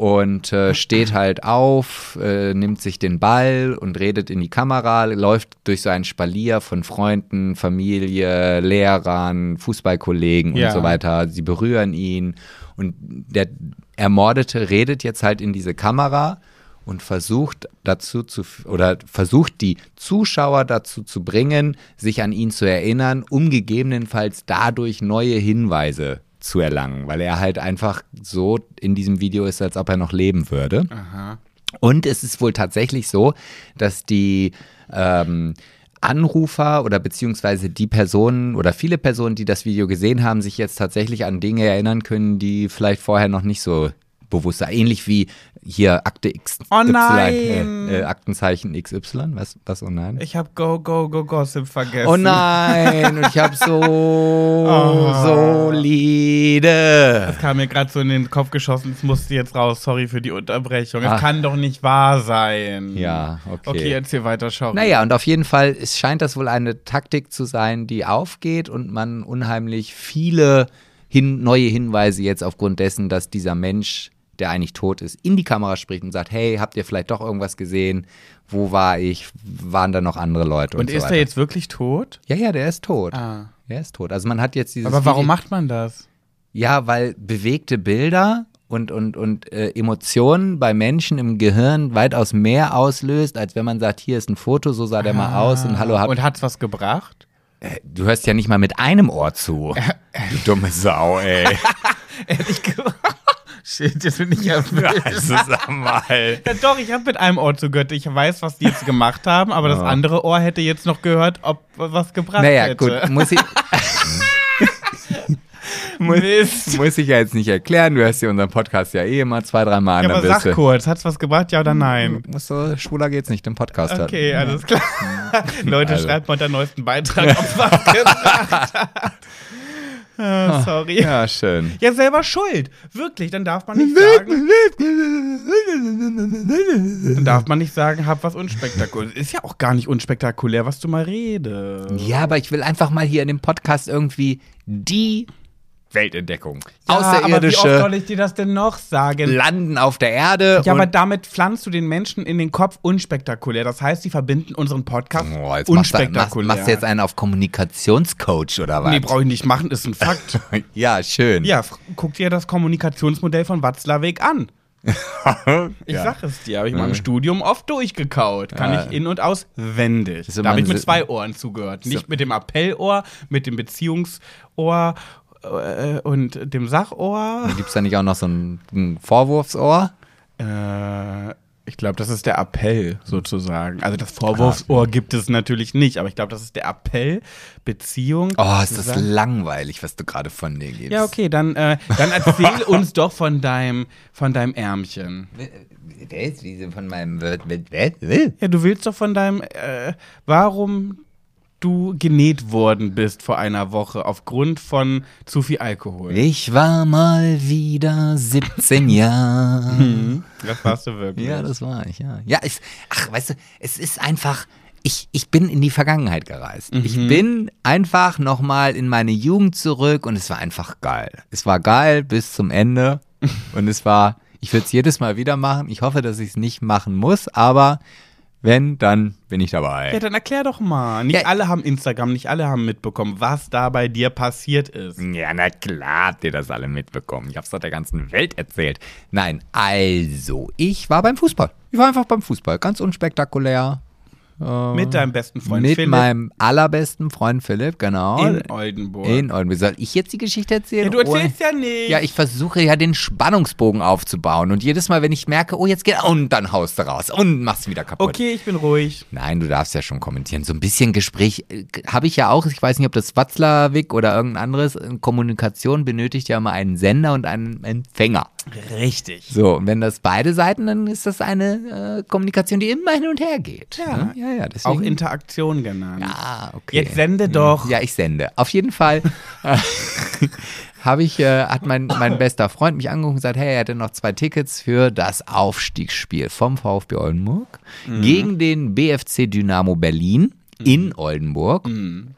und äh, [LAUGHS] steht halt auf, äh, nimmt sich den Ball und redet in die Kamera, läuft durch so ein Spalier von Freunden, Familie, Lehrern, Fußballkollegen Ja. und so weiter. Sie berühren ihn und der Ermordete redet jetzt halt in diese Kamera und versucht dazu zu oder versucht die Zuschauer dazu zu bringen, sich an ihn zu erinnern, um gegebenenfalls dadurch neue Hinweise zu erlangen, weil er halt einfach so in diesem Video ist, als ob er noch leben würde. Aha. Und es ist wohl tatsächlich so, dass die ähm, Anrufer oder beziehungsweise die Personen oder viele Personen, die das Video gesehen haben, sich jetzt tatsächlich an Dinge erinnern können, die vielleicht vorher noch nicht so bewusst waren. Ähnlich wie hier Akte X. Oh Y, nein! Äh, äh, Aktenzeichen XY. Was, was, oh nein? Ich hab Go, Go, Go Gossip vergessen. Oh nein, und ich habe so [LAUGHS] Oh. solide. Das kam mir gerade so in den Kopf geschossen. Es musste jetzt raus. Sorry für die Unterbrechung. Es Ach. kann doch nicht wahr sein. Ja, okay. Okay, erzähl weiter, schau. Naja, und auf jeden Fall es scheint das wohl eine Taktik zu sein, die aufgeht und man unheimlich viele hin, neue Hinweise jetzt aufgrund dessen, dass dieser Mensch, der eigentlich tot ist, in die Kamera spricht und sagt, hey, habt ihr vielleicht doch irgendwas gesehen? Wo war ich? Waren da noch andere Leute? Und, Und so ist weiter. er jetzt wirklich tot? Ja, ja, der ist tot. Ah. Der ist tot. Also man hat jetzt dieses Aber warum Video- macht man das? Ja, weil bewegte Bilder und, und, und äh, Emotionen bei Menschen im Gehirn weitaus mehr auslöst, als wenn man sagt, hier ist ein Foto, so sah der mal aus und hallo, hab, Und hat's was gebracht? du hörst ja nicht mal mit einem Ohr zu. Du dumme Sau, ey. [LAUGHS] Ehrlich gesagt. Shit, jetzt bin ich ja. Also sag mal. Ja, doch, ich habe mit einem Ohr zugehört. Ich weiß, was die jetzt gemacht haben, aber das Ja. andere Ohr hätte jetzt noch gehört, ob was gebracht Naja, hätte. gut, muss ich, [LAUGHS] Mist. muss ich ja jetzt nicht erklären. Du hörst dir unseren Podcast ja eh immer zwei, dreimal an. Ja, aber sag kurz, hat's was gebracht, ja oder nein? Musst du, schwuler geht's nicht, im Podcast. Okay, alles klar. Leute, Also. schreibt mal unter neuesten Beitrag, ob was [LAUGHS] gebracht hat. [LAUGHS] Ah, sorry. Ja. Ja, schön. selber schuld. Wirklich, dann darf man nicht sagen. Dann darf man nicht sagen, hab was unspektakulär. [LAUGHS] Ist ja auch gar nicht unspektakulär, was du mal redest. Ja, aber ich will einfach mal hier in dem Podcast irgendwie die Weltentdeckung. Ja, aber wie oft Außerirdische soll ich dir das denn noch sagen? landen auf der Erde. Ja, aber damit pflanzt du den Menschen in den Kopf unspektakulär. Das heißt, sie verbinden unseren Podcast Oh, jetzt machst du, machst, unspektakulär. machst du jetzt einen auf Kommunikationscoach oder was? Nee, brauche ich nicht machen, ist ein Fakt. [LAUGHS] ja, schön. ja, guck dir das Kommunikationsmodell von Watzlawick an. [LAUGHS] Ich Ja. sag es dir, habe ich mal im Studium oft durchgekaut. Kann Ja. ich in- und auswendig. So, da habe ich mit zwei Ohren zugehört. Nicht mit dem Appellohr, mit dem Beziehungsohr äh, und dem Sachohr. Gibt es da nicht auch noch so ein, ein Vorwurfsohr? Äh, ich glaube, das ist der Appell sozusagen. Also das Vorwurfsohr gibt es natürlich nicht, aber ich glaube, das ist der Appell, Beziehung. Oh, ist das langweilig, was du gerade von dir gibst. Ja, okay, dann, äh, dann erzähl [LAUGHS] uns doch von deinem, von deinem Ärmchen. Wer ist diese von meinem... Wer- Ja, du willst doch von deinem, äh, warum du genäht worden bist vor einer Woche aufgrund von zu viel Alkohol. Ich war mal wieder 17 [LAUGHS] Jahre. Das warst du wirklich. Ja, das war ich, ja. Ja, ich, ach, weißt du, es ist einfach, ich, ich bin in die Vergangenheit gereist. Ich bin einfach nochmal in meine Jugend zurück und es war einfach geil. Es war geil bis zum Ende [LAUGHS] und es war, ich würde es jedes Mal wieder machen. Ich hoffe, dass ich es nicht machen muss, aber wenn, dann bin ich dabei. Ja, dann erklär doch mal. Nicht Ja. alle haben Instagram, nicht alle haben mitbekommen, was da bei dir passiert ist. Ja, na klar habt ihr das alle mitbekommen. Ich hab's doch der ganzen Welt erzählt. Nein, also, ich war beim Fußball. Ich war einfach beim Fußball. Ganz unspektakulär. Äh, Mit deinem besten Freund mit Philipp meinem allerbesten Freund Philipp, genau. in Oldenburg. In Oldenburg. Soll ich jetzt die Geschichte erzählen? ja, du erzählst ja nicht. Ja, ich versuche ja den Spannungsbogen aufzubauen und jedes Mal, wenn ich merke, oh, jetzt geht, und dann haust du raus und machst wieder kaputt. Okay, ich bin ruhig. Nein, du darfst ja schon kommentieren. So ein bisschen Gespräch äh, habe ich ja auch. Ich weiß nicht, ob das Watzlawick oder irgendein anderes. Kommunikation benötigt ja immer einen Sender und einen Empfänger. Richtig. So, und wenn das beide Seiten, dann ist das eine äh, Kommunikation, die immer hin und her geht. Ja. ne? ja, ja deswegen. Auch Interaktion genannt. Ah, okay. Jetzt sende doch. Ja, ich sende. Auf jeden Fall äh, [LAUGHS] habe ich, äh, hat mein, mein bester Freund mich angerufen und gesagt, hey, er hätte noch zwei Tickets für das Aufstiegsspiel vom VfB Oldenburg Mhm. gegen den BFC Dynamo Berlin in Oldenburg. Mhm.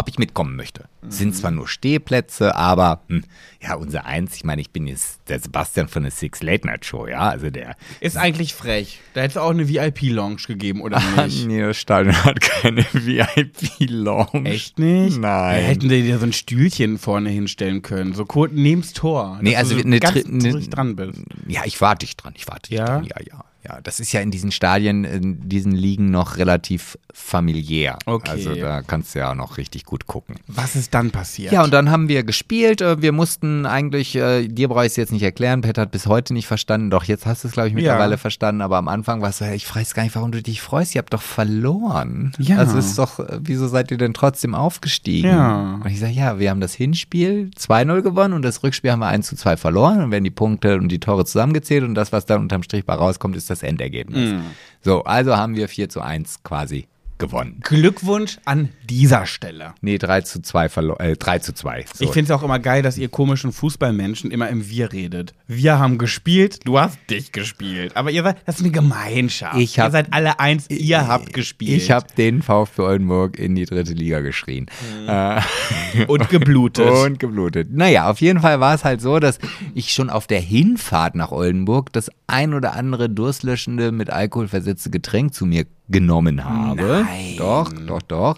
Ob ich mitkommen möchte. Es Sind zwar nur Stehplätze, aber hm, ja, unser Eins, ich meine, ich bin jetzt der Sebastian von der Six Late Night Show, ja, also der Ist eigentlich frech. Da hätte es auch eine VIP-Lounge gegeben, oder [LAUGHS] nicht? nee, das Stadion hat keine VIP-Lounge. Echt nicht? Nein. Da hätten die dir so ein Stühlchen vorne hinstellen können. So kurz neben's Tor. Nee, also du so eine ganz ruhig dran bist. Ja, ich warte dich dran, ich warte dich Ja? dran. Ja, ja. Ja, das ist ja in diesen Stadien, in diesen Ligen noch relativ familiär. Okay. Also da kannst du ja auch noch richtig gut gucken. Was ist dann passiert? Ja, und dann haben wir gespielt. Äh, Wir mussten eigentlich, äh, dir brauche ich es jetzt nicht erklären, Pet hat bis heute nicht verstanden. Doch, jetzt hast du es, glaube ich, mittlerweile Ja. verstanden. Aber am Anfang war es so, ich weiß gar nicht, warum du dich freust. Ihr habt doch verloren. Ja. Also ist doch, äh, wieso seid ihr denn trotzdem aufgestiegen? Ja. Und ich sage, ja, wir haben das Hinspiel 2-0 gewonnen und das Rückspiel haben wir 1 zu 2 verloren. Und werden die Punkte und die Tore zusammengezählt und das, was dann unterm Strich bei rauskommt, ist das Endergebnis. So, also haben wir 4 zu 1 quasi gewonnen. Glückwunsch an dieser Stelle. Nee, 3 zu 2 verloren, äh, 3 zu 2. So. Ich finde es auch immer geil, dass ihr komischen Fußballmenschen immer im Wir redet. Wir haben gespielt, du hast dich gespielt. Aber ihr seid, das ist eine Gemeinschaft. Ich ihr hab- seid alle eins, ihr habt gespielt. Ich habe den VfB Oldenburg in die dritte Liga geschrien. Äh, [LAUGHS] und geblutet. und geblutet. Naja, auf jeden Fall war es halt so, dass ich schon auf der Hinfahrt nach Oldenburg das ein oder andere durstlöschende, mit Alkohol versetzte Getränk zu mir genommen habe. Nein. Doch, doch, doch.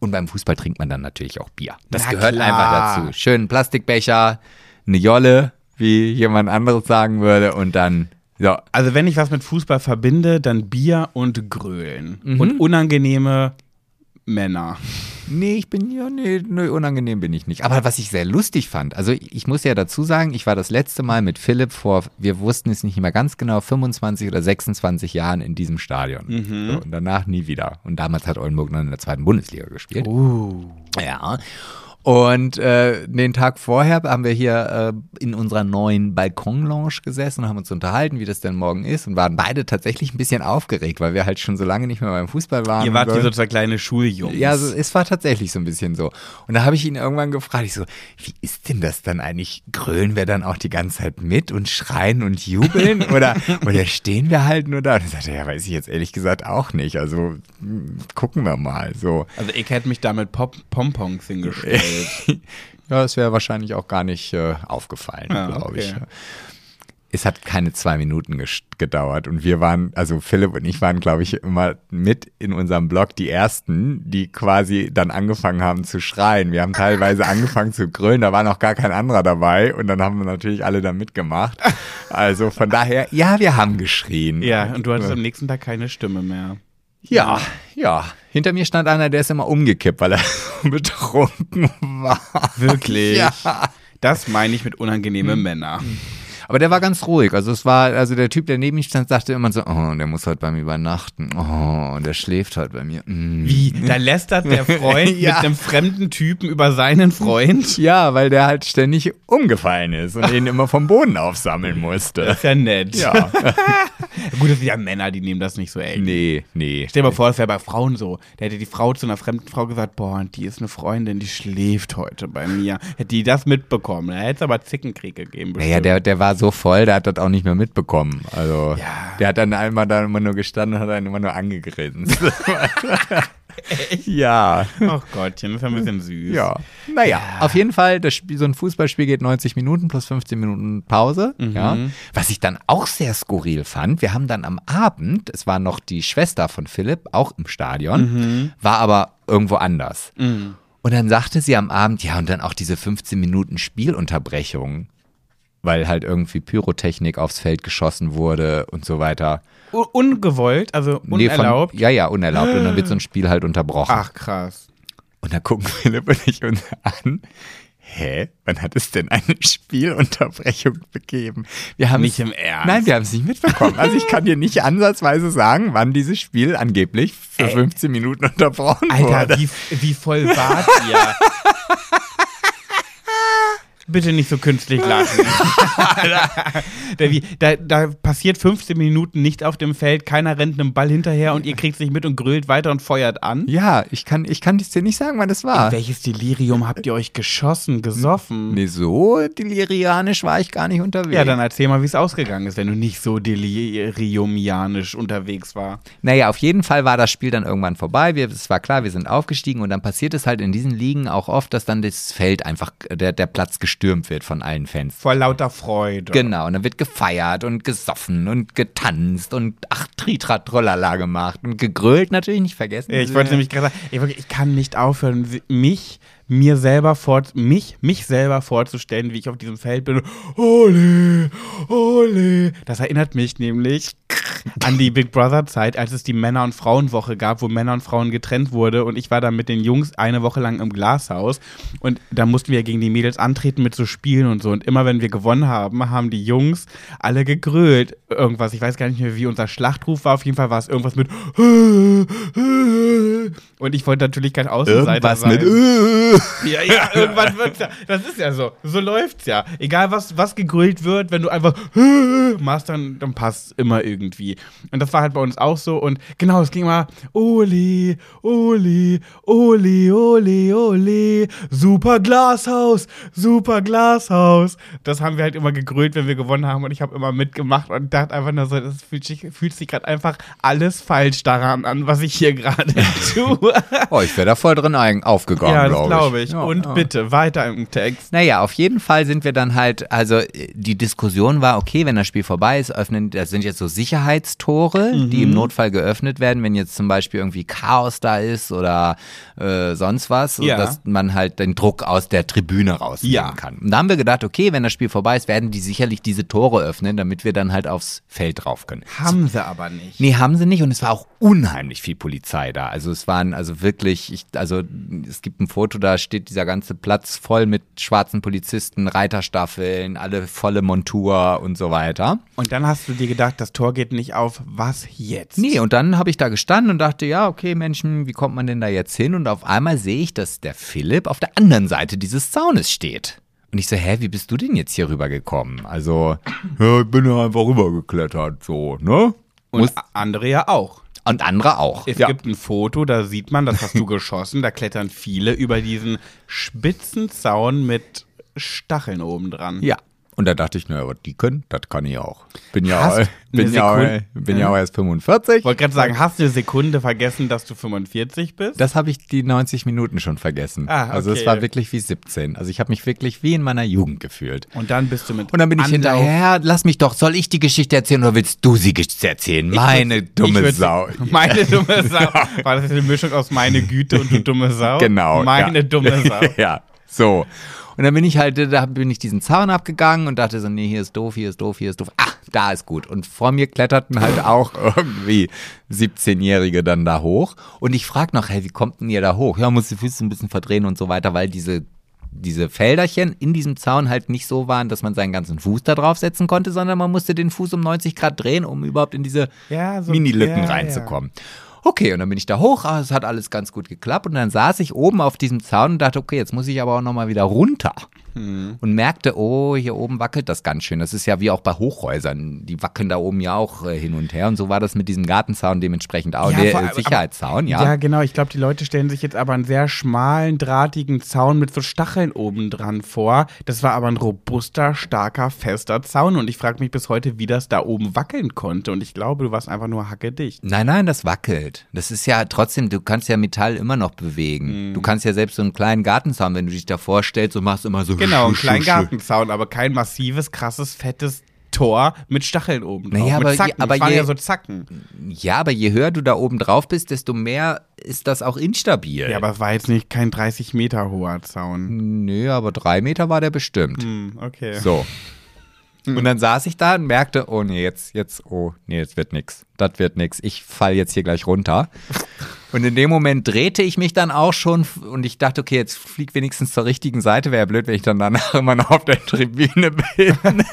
Und beim Fußball trinkt man dann natürlich auch Bier. Das Na gehört klar. einfach dazu. Schön Plastikbecher, eine Jolle, wie jemand anderes sagen würde, und dann so, Also wenn ich was mit Fußball verbinde, dann Bier und Grölen. Mhm. Und unangenehme Männer. Nee, ich bin ja, nee, nee, unangenehm bin ich nicht. Aber was ich sehr lustig fand, also ich muss ja dazu sagen, ich war das letzte Mal mit Philipp vor, wir wussten es nicht mehr ganz genau, 25 oder 26 Jahren in diesem Stadion. So, und danach nie wieder. Und damals hat Oldenburg noch in der zweiten Bundesliga gespielt. Uh. Ja. Und äh, den Tag vorher haben wir hier äh, in unserer neuen Balkonlounge gesessen und haben uns unterhalten, wie das denn morgen ist und waren beide tatsächlich ein bisschen aufgeregt, weil wir halt schon so lange nicht mehr beim Fußball waren. Ihr wart wie so. zwei kleine Schuljungs. Ja, so, es war tatsächlich so ein bisschen so. Und da habe ich ihn irgendwann gefragt, ich so, wie ist denn das dann eigentlich? Grölen wir dann auch die ganze Zeit mit und schreien und jubeln? [LAUGHS] Oder, oder stehen wir halt nur da? Und er sagte, ja, weiß ich jetzt ehrlich gesagt auch nicht. Also hm, gucken wir mal. So. Also ich hätte mich da mit Pop Pompons hingestellt. [LAUGHS] Ja, das wäre wahrscheinlich auch gar nicht äh, aufgefallen, Ah, glaube okay. ich. Es hat keine zwei Minuten gedauert und wir waren, also Philipp und ich waren, glaube ich, immer mit in unserem Blog die Ersten, die quasi dann angefangen haben zu schreien. Wir haben teilweise angefangen zu grölen, da war noch gar kein anderer dabei und dann haben wir natürlich alle da mitgemacht. Also von daher, ja, wir haben geschrien. ja, und du hattest am nächsten Tag keine Stimme mehr. Ja, ja. Hinter mir stand einer, der ist immer umgekippt, weil er [LAUGHS] betrunken war. Wirklich? Ja. Das meine ich mit unangenehme Hm. Aber der war ganz ruhig. Also es war, also der Typ, der neben mir stand, sagte immer so, oh, der muss heute bei mir übernachten. Oh, und der schläft heute bei mir. Mm. Wie? Da lästert der Freund [LAUGHS] Ja. mit einem fremden Typen über seinen Freund? Ja, weil der halt ständig umgefallen ist und ihn immer vom Boden aufsammeln musste. Das ist ja nett. Ja. [LAUGHS] Gut, das sind ja Männer, die nehmen das nicht so eng. Nee, nee. Stell dir mal vor, das wäre bei Frauen so. Da hätte die Frau zu einer fremden Frau gesagt, boah, die ist eine Freundin, die schläft heute bei mir. Hätte die das mitbekommen, da hätte es aber Zickenkrieg gegeben. Naja, bestimmt. der, der war so voll, der hat das auch nicht mehr mitbekommen. Also, Ja. der hat dann einmal da immer nur gestanden und hat dann immer nur angegrinst. [LAUGHS] Ja. Ach Gottchen, das ist ja ein bisschen süß. Ja. Naja, auf jeden Fall, das Spiel, so ein Fußballspiel geht 90 Minuten plus 15 Minuten Pause. Ja. Was ich dann auch sehr skurril fand, wir haben dann am Abend, es war noch die Schwester von Philipp, auch im Stadion, war aber irgendwo anders. Und dann sagte sie am Abend, ja, und dann auch diese 15 Minuten Spielunterbrechung. Weil halt irgendwie Pyrotechnik aufs Feld geschossen wurde und so weiter. U ungewollt, also Nee, von- unerlaubt. ja, ja, unerlaubt. Und dann wird so ein Spiel halt unterbrochen. Ach, krass. Und dann gucken [LAUGHS] Philipp und ich uns an. Hä? Wann hat es denn eine Spielunterbrechung gegeben? Wir haben Nicht es- im Ernst. Nein, wir haben es nicht mitbekommen. Also ich kann dir nicht ansatzweise sagen, wann dieses Spiel angeblich für 15 Minuten unterbrochen Alter, wurde. wie, wie voll wart ihr? [LAUGHS] Bitte nicht so künstlich lachen. [LAUGHS] [LAUGHS] da, da, passiert 15 Minuten nicht auf dem Feld, keiner rennt einem Ball hinterher und ihr kriegt es nicht mit und grölt weiter und feuert an. Ja, ich kann, ich kann dir nicht sagen, wann es war. Welches Delirium habt ihr euch geschossen, gesoffen? Nee, so delirianisch war ich gar nicht unterwegs. Ja, dann erzähl mal, wie es ausgegangen ist, wenn du nicht so deliriumianisch unterwegs war. Naja, auf jeden Fall war das Spiel dann irgendwann vorbei. Wir, es war klar, wir sind aufgestiegen und dann passiert es halt in diesen Ligen auch oft, dass dann das Feld einfach, der, der Platz gestürmt wird von allen Fans. Vor lauter Freude. Genau, und dann wird gefeiert und gesoffen und getanzt und ach, Tritra Trollala gemacht und gegrölt natürlich nicht vergessen. Ich wollte nämlich gerade sagen, ich, ich kann nicht aufhören, mich mir selber vor mich mich selber vorzustellen, wie ich auf diesem Feld bin. Ole, ole. Das erinnert mich nämlich an die Big Brother Zeit, als es die Männer- und Frauenwoche gab, wo Männer und Frauen getrennt wurde und ich war dann mit den Jungs eine Woche lang im Glashaus und da mussten wir gegen die Mädels antreten mit so Spielen und so und immer wenn wir gewonnen haben, haben die Jungs alle gegrölt irgendwas. Ich weiß gar nicht mehr, wie unser Schlachtruf war. Auf jeden Fall war es irgendwas mit und ich wollte natürlich kein Außenseiter Irgendwas sein. mit äh. [LAUGHS] Ja, ja, irgendwann [LAUGHS] wird's ja. Das ist ja so. So läuft's ja. Egal was, was gegrillt wird, wenn du einfach [LAUGHS] machst, dann, dann passt immer irgendwie. Und das war halt bei uns auch so. Und genau, es ging immer Oli, Oli, Oli, Oli, Oli, super Glashaus, super Glashaus. Das haben wir halt immer gegrillt, wenn wir gewonnen haben. Und ich habe immer mitgemacht und dachte einfach nur so, das fühlt sich, fühlt sich gerade einfach alles falsch daran an, was ich hier gerade tue. Oh, ich wäre da voll drin aufgegangen, Ja, glaube glaube ich. Ja, Und ja. bitte, weiter im Text. Naja, auf jeden Fall sind wir dann halt, also die Diskussion war, okay, wenn das Spiel vorbei ist, öffnen, das sind jetzt so Sicherheitstore, die im Notfall geöffnet werden, wenn jetzt zum Beispiel irgendwie Chaos da ist oder äh, sonst was, Ja. dass man halt den Druck aus der Tribüne rausnehmen Ja. kann. Und da haben wir gedacht, okay, wenn das Spiel vorbei ist, werden die sicherlich diese Tore öffnen, damit wir dann halt aufs Feld drauf können. Haben sie aber nicht. Nee, haben sie nicht und es war auch unheimlich viel Polizei da. Also es waren also wirklich, ich, also es gibt ein Foto, da steht dieser ganze Platz voll mit schwarzen Polizisten, Reiterstaffeln, alle volle Montur und so weiter. Und dann hast du dir gedacht, das Tor geht nicht auf. Was jetzt? Nee, und dann habe ich da gestanden und dachte, ja, okay, Menschen, wie kommt man denn da jetzt hin? Und auf einmal sehe ich, dass der Philipp auf der anderen Seite dieses Zaunes steht. Und ich so, hä, wie bist du denn jetzt hier rübergekommen? Also, ja, ich bin ja einfach rübergeklettert, so, ne? Und Muss- andere ja auch. Und andere auch. Es gibt ein Foto, da sieht man, das hast du [LAUGHS] geschossen, da klettern viele über diesen spitzen Zaun mit Stacheln oben dran. Ja. Und da dachte ich, naja, was die können, das kann ich auch. Bin ja, Hast auch, bin ja, auch, bin ja auch erst 45. Ich wollte gerade sagen, hast du eine Sekunde vergessen, dass du 45 bist? Das habe ich die 90 Minuten schon vergessen. Ah, Also es okay. war wirklich wie 17. Also ich habe mich wirklich wie in meiner Jugend gefühlt. Und dann bist du mit Und dann bin ich Anlauf- hinterher, lass mich doch, soll ich die Geschichte erzählen oder willst du sie erzählen? Meine Ich dumme würd- Sau. [LAUGHS] Meine dumme [LAUGHS] Sau. War das eine Mischung aus meine Güte und du dumme Sau? Genau. Meine ja. dumme [LAUGHS] Sau. ja, so. Und dann bin ich halt, da bin ich diesen Zaun abgegangen und dachte so, nee, hier ist doof, hier ist doof, hier ist doof. Ah, da ist gut. Und vor mir kletterten halt auch [LAUGHS] irgendwie 17-Jährige dann da hoch. Und ich frag noch, hey, wie kommt denn ihr da hoch? Ja, muss die Füße ein bisschen verdrehen und so weiter, weil diese diese Felderchen in diesem Zaun halt nicht so waren, dass man seinen ganzen Fuß da drauf setzen konnte, sondern man musste den Fuß um 90 Grad drehen, um überhaupt in diese Ja, so- Mini-Lücken ja, reinzukommen. Okay, und dann bin ich da hoch, ah, es hat alles ganz gut geklappt und dann saß ich oben auf diesem Zaun und dachte, okay, jetzt muss ich aber auch nochmal wieder runter. Hm. Und merkte, oh, hier oben wackelt das ganz schön. Das ist ja wie auch bei Hochhäusern. Die wackeln da oben ja auch äh, hin und her. Und so war das mit diesem Gartenzaun dementsprechend auch. Ja, der vor äh, Sicherheitszaun, ja. Ja, genau. Ich glaube, die Leute stellen sich jetzt aber einen sehr schmalen, drahtigen Zaun mit so Stacheln oben dran vor. Das war aber ein robuster, starker, fester Zaun. Und ich frage mich bis heute, wie das da oben wackeln konnte. Und ich glaube, du warst einfach nur hackedicht. Nein, nein, das wackelt. Das ist ja trotzdem, du kannst ja Metall immer noch bewegen. Hm. Du kannst ja selbst so einen kleinen Gartenzaun, wenn du dich da vorstellst und machst immer so. Genau, einen [LAUGHS] schu- kleinen Gartenzaun, aber kein massives, krasses, fettes Tor mit Stacheln oben drauf. Naja, aber mit je- Zacken. aber je- ja so Zacken. Ja, aber je höher du da oben drauf bist, desto mehr ist das auch instabil. Ja, aber es war jetzt nicht kein 30 Meter hoher Zaun. Nö, aber drei Meter war der bestimmt. Hm, okay. So. Und dann saß ich da und merkte, oh nee, jetzt, jetzt, oh nee, jetzt wird nix. Das wird nix. Ich fall jetzt hier gleich runter. Und in dem Moment drehte ich mich dann auch schon und ich dachte, okay, jetzt flieg wenigstens zur richtigen Seite. Wäre ja blöd, wenn ich dann danach [LAUGHS] immer noch auf der Tribüne bin. [LAUGHS]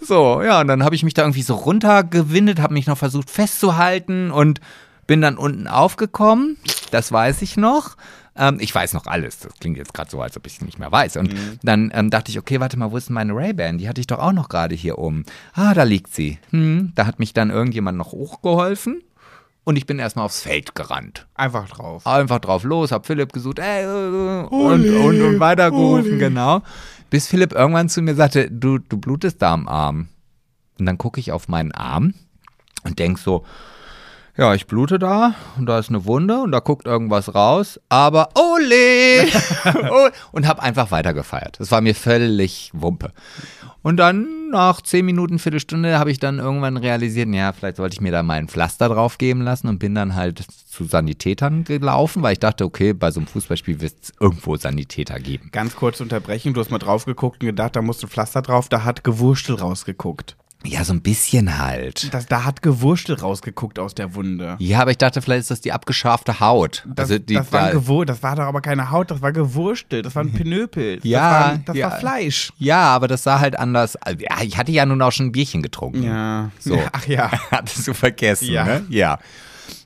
so, ja, und dann habe ich mich da irgendwie so runtergewindet, habe mich noch versucht festzuhalten und bin dann unten aufgekommen. Das weiß ich noch. Ähm, ich weiß noch alles. Das klingt jetzt gerade so, als ob ich es nicht mehr weiß. Und Mhm. dann ähm, dachte ich, okay, warte mal, wo ist denn meine Ray-Ban? Die hatte ich doch auch noch gerade hier oben. Ah, da liegt sie. Hm, da hat mich dann irgendjemand noch hochgeholfen. Und ich bin erstmal aufs Feld gerannt. Einfach drauf. Einfach drauf los, hab Philipp gesucht, ey, äh, und, und, und weitergerufen, genau. Bis Philipp irgendwann zu mir sagte, du, du blutest da am Arm. Und dann gucke ich auf meinen Arm und denk so, ja, ich blute da und da ist eine Wunde und da guckt irgendwas raus, aber ole! [LAUGHS] Und hab einfach weitergefeiert. Das war mir völlig Wumpe. Und dann nach zehn Minuten, Viertelstunde habe ich dann irgendwann realisiert, ja, vielleicht sollte ich mir da mal ein Pflaster drauf geben lassen und bin dann halt zu Sanitätern gelaufen, weil ich dachte, okay, bei so einem Fußballspiel wird es irgendwo Sanitäter geben. Ganz kurz unterbrechen, du hast mal drauf geguckt und gedacht, da musst du Pflaster drauf, da hat Gewurstel rausgeguckt. Ja, so ein bisschen halt. Das, da hat Gewurstel rausgeguckt aus der Wunde. Ja, aber ich dachte, vielleicht ist das die abgescharfte Haut. Das, also die, das, war da- das war doch aber keine Haut, das war Gewurstel, das war ein Pinöpel. Ja, das, war, das ja. war Fleisch. ja, aber das sah halt anders. ich hatte ja nun auch schon ein Bierchen getrunken. Ja. So. Ach ja. [LAUGHS] Hattest du vergessen, Ja. ne? Ja.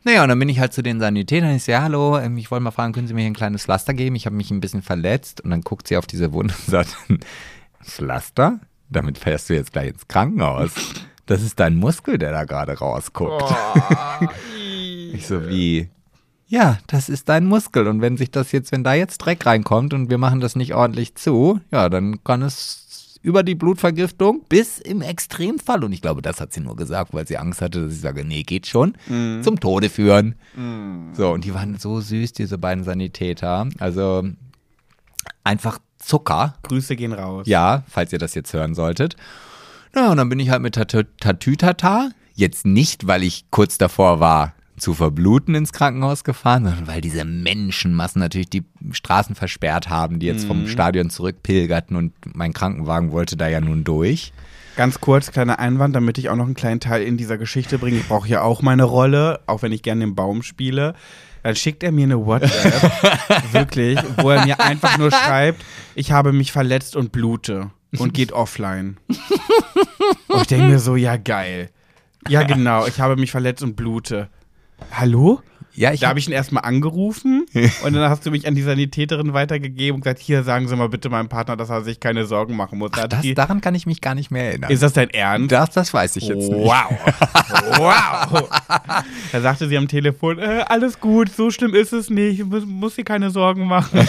Naja, und dann bin ich halt zu den Sanitätern. Ich ja, hallo, ähm, ich wollte mal fragen, können Sie mir hier ein kleines Pflaster geben? Ich habe mich ein bisschen verletzt. Und dann guckt sie auf diese Wunde und sagt, [LAUGHS] Pflaster? Damit fährst du jetzt gleich ins Krankenhaus. Das ist dein Muskel, der da gerade rausguckt. [LAUGHS] Ich so, wie? Ja, das ist dein Muskel. Und wenn sich das jetzt, wenn da jetzt Dreck reinkommt und wir machen das nicht ordentlich zu, ja, dann kann es über die Blutvergiftung bis im Extremfall, und ich glaube, das hat sie nur gesagt, weil sie Angst hatte, dass ich sage, nee, geht schon, zum Tode führen. So, und die waren so süß, diese beiden Sanitäter. Also einfach Zucker. Grüße gehen raus. Ja, falls ihr das jetzt hören solltet. Ja, und dann bin ich halt mit Tat- Tatütata. Jetzt nicht, weil ich kurz davor war, zu verbluten ins Krankenhaus gefahren, sondern weil diese Menschenmassen natürlich die Straßen versperrt haben, die jetzt vom Stadion zurückpilgerten und mein Krankenwagen wollte da ja nun durch. Ganz kurz, kleiner Einwand, damit ich auch noch einen kleinen Teil in dieser Geschichte bringe. Ich brauche ja auch meine Rolle, auch wenn ich gerne den Baum spiele. Dann schickt er mir eine WhatsApp, [LAUGHS] wirklich, wo er mir einfach nur [LAUGHS] schreibt, ich habe mich verletzt und blute und geht offline. Und ich denke mir so, ja geil. Ja genau, ich habe mich verletzt und blute. Hallo? Ja, ich da hab- habe ich ihn erstmal angerufen [LAUGHS] und dann hast du mich an die Sanitäterin weitergegeben und gesagt, hier sagen Sie mal bitte meinem Partner, dass er sich keine Sorgen machen muss. Hat Das, die, daran kann ich mich gar nicht mehr erinnern. ist das dein Ernst? das, das weiß ich jetzt nicht. Wow. [LAUGHS] wow. Da sagte sie am Telefon, äh, alles gut, so schlimm ist es nicht, muss, muss sie keine Sorgen machen. [LAUGHS]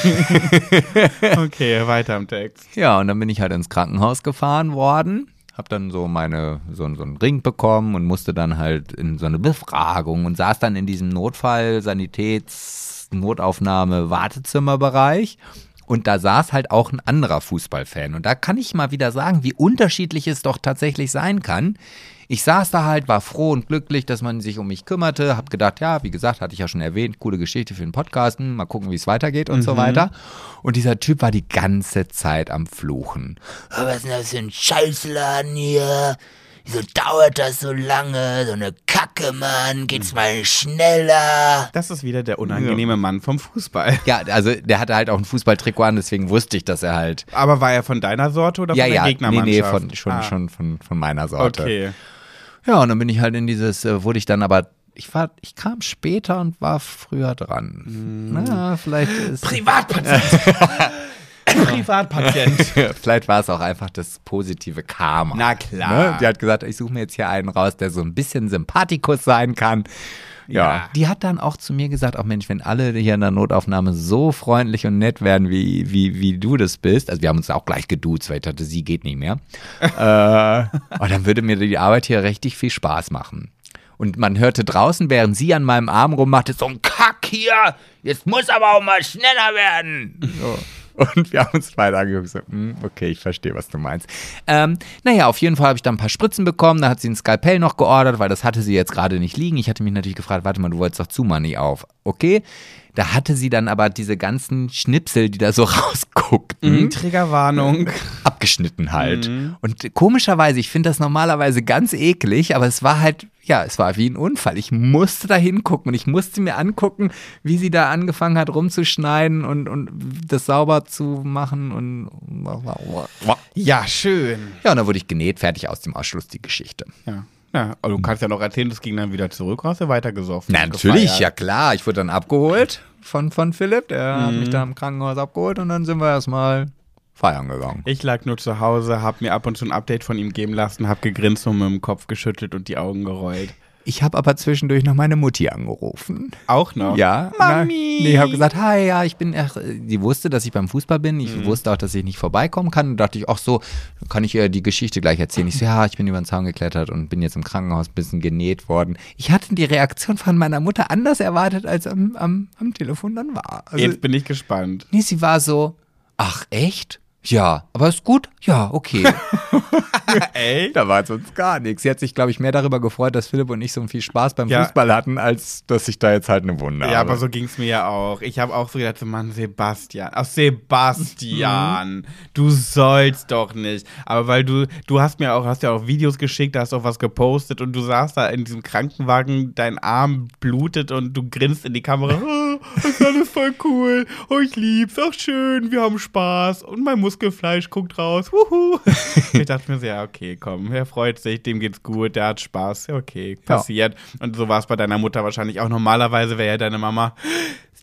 okay, weiter im Text. Ja, und dann bin ich halt ins Krankenhaus gefahren worden, hab dann so meine so, so einen Ring bekommen und musste dann halt in so eine Befragung und saß dann in diesem Notfall Sanitäts Notaufnahme Wartezimmerbereich und da saß halt auch ein anderer Fußballfan und da kann ich mal wieder sagen, wie unterschiedlich es doch tatsächlich sein kann. Ich saß da halt, war froh und glücklich, dass man sich um mich kümmerte, hab gedacht, ja, wie gesagt, hatte ich ja schon erwähnt, coole Geschichte für den Podcast, hm, mal gucken, wie es weitergeht und so weiter. Und dieser Typ war die ganze Zeit am Fluchen. Was ist denn das für ein Scheißladen hier? Wieso dauert das so lange? So eine Kacke, Mann. Geht's mal schneller? Das ist wieder der unangenehme Mann vom Fußball. [LAUGHS] Ja, also der hatte halt auch ein Fußballtrikot an, deswegen wusste ich, dass er halt. Aber war er von deiner Sorte oder Ja, von der ja, nee, Gegnermannschaft? nee, von, schon, Ah, schon von, von meiner Sorte. Okay. Ja, und dann bin ich halt in dieses, äh, wurde ich dann aber, ich war, ich kam später und war früher dran. Hm. Na, vielleicht ist. Privatpatient. [LAUGHS] Privatpatient. [LAUGHS] Vielleicht war es auch einfach das positive Karma. Na klar. Ne? Die hat gesagt, ich suche mir jetzt hier einen raus, der so ein bisschen Sympathikus sein kann. Ja. Die hat dann auch zu mir gesagt, auch Mensch, wenn alle hier in der Notaufnahme so freundlich und nett werden, wie, wie, wie du das bist, also wir haben uns auch gleich geduzt, weil ich dachte, sie geht nicht mehr, [LAUGHS] äh, und dann würde mir die Arbeit hier richtig viel Spaß machen. Und man hörte draußen, während sie an meinem Arm rummachte, so ein Kack hier, jetzt muss aber auch mal schneller werden. So. Und wir haben uns beide angeguckt, so, hm, okay, ich verstehe, was du meinst. Ähm, naja, auf jeden Fall habe ich dann ein paar Spritzen bekommen, da hat sie ein Skalpell noch geordert, weil das hatte sie jetzt gerade nicht liegen. Ich hatte mich natürlich gefragt, warte mal, du wolltest doch zu Money auf. Okay, da hatte sie dann aber diese ganzen Schnipsel, die da so [LAUGHS] rausguckten, Mhm, Triggerwarnung. abgeschnitten halt. Und komischerweise, ich finde das normalerweise ganz eklig, aber es war halt, ja, es war wie ein Unfall. Ich musste da hingucken und ich musste mir angucken, wie sie da angefangen hat rumzuschneiden und, und das sauber zu machen und Ja, schön. ja, und dann wurde ich genäht, fertig aus dem Ausschluss die Geschichte. Ja. Ja, aber du kannst ja noch erzählen, das ging dann wieder zurück, hast du weitergesoffen. Na, natürlich, gefeiert. ja klar. Ich wurde dann abgeholt von, von Philipp. Der hat mich da im Krankenhaus abgeholt und dann sind wir erstmal feiern gegangen. Ich lag nur zu Hause, hab mir ab und zu ein Update von ihm geben lassen, hab gegrinst und mit dem Kopf geschüttelt und die Augen gerollt. Ich habe aber zwischendurch noch meine Mutti angerufen. Auch noch? Ja. Mami! Na, nee, ich habe gesagt, hi, ja, ich bin, ach, die wusste, dass ich beim Fußball bin. Ich wusste auch, dass ich nicht vorbeikommen kann. Und dachte ich, ach so, kann ich ihr die Geschichte gleich erzählen. Ich so, ja, ich bin über den Zaun geklettert und bin jetzt im Krankenhaus ein bisschen genäht worden. Ich hatte die Reaktion von meiner Mutter anders erwartet, als am, am, am Telefon dann war. Also, Jetzt bin ich gespannt. nee, sie war so, ach echt? Ja, aber ist gut? Ja, okay. [LAUGHS] [LAUGHS] Ey? Da war sonst gar nichts. Sie hat sich, glaube ich, mehr darüber gefreut, dass Philipp und ich so viel Spaß beim Ja. Fußball hatten, als dass ich da jetzt halt eine Wunde Ja, habe. aber so ging es mir ja auch. Ich habe auch so gedacht, so, Mann, Sebastian. Ach, Sebastian, du sollst doch nicht. Aber weil du, du hast mir auch, hast ja auch Videos geschickt, da hast auch was gepostet und du saßt da in diesem Krankenwagen, dein Arm blutet und du grinst in die Kamera. Oh, [LAUGHS] das ist alles voll cool. Oh, ich lieb's. Ach, schön. Wir haben Spaß. Und mein Muskelfleisch guckt raus. Wuhu. [LAUGHS] ich dachte mir so, ja, okay, komm. Er freut sich, dem geht's gut, der hat Spaß. Ja, okay, passiert. Und so war es bei deiner Mutter wahrscheinlich auch. Normalerweise wäre ja deine Mama.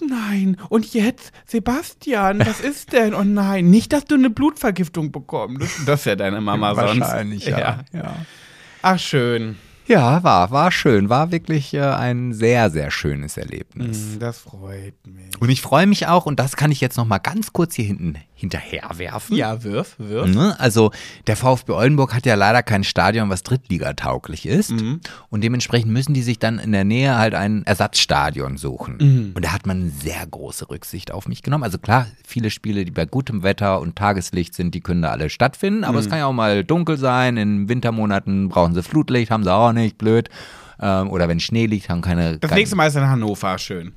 Nein, und jetzt, Sebastian, was ist denn? Oh nein, nicht, dass du eine Blutvergiftung bekommst. Das wäre deine Mama sonst. Wahrscheinlich, ja. ja. Ach, schön. Ja, war, war schön. War wirklich äh, ein sehr, sehr schönes Erlebnis. Hm, Das freut mich. Und ich freue mich auch, und das kann ich jetzt noch mal ganz kurz hier hinten hinterherwerfen. Ja, wirf, wirf. Ne? Also der VfB Oldenburg hat ja leider kein Stadion, was drittligatauglich ist. Und dementsprechend müssen die sich dann in der Nähe halt ein Ersatzstadion suchen. Und da hat man sehr große Rücksicht auf mich genommen. Also klar, viele Spiele, die bei gutem Wetter und Tageslicht sind, die können da alle stattfinden. Aber es kann ja auch mal dunkel sein. In Wintermonaten brauchen sie Flutlicht, haben sie auch nicht, blöd. Ähm, oder wenn Schnee liegt, haben keine. Das nächste Mal ist in Hannover schön.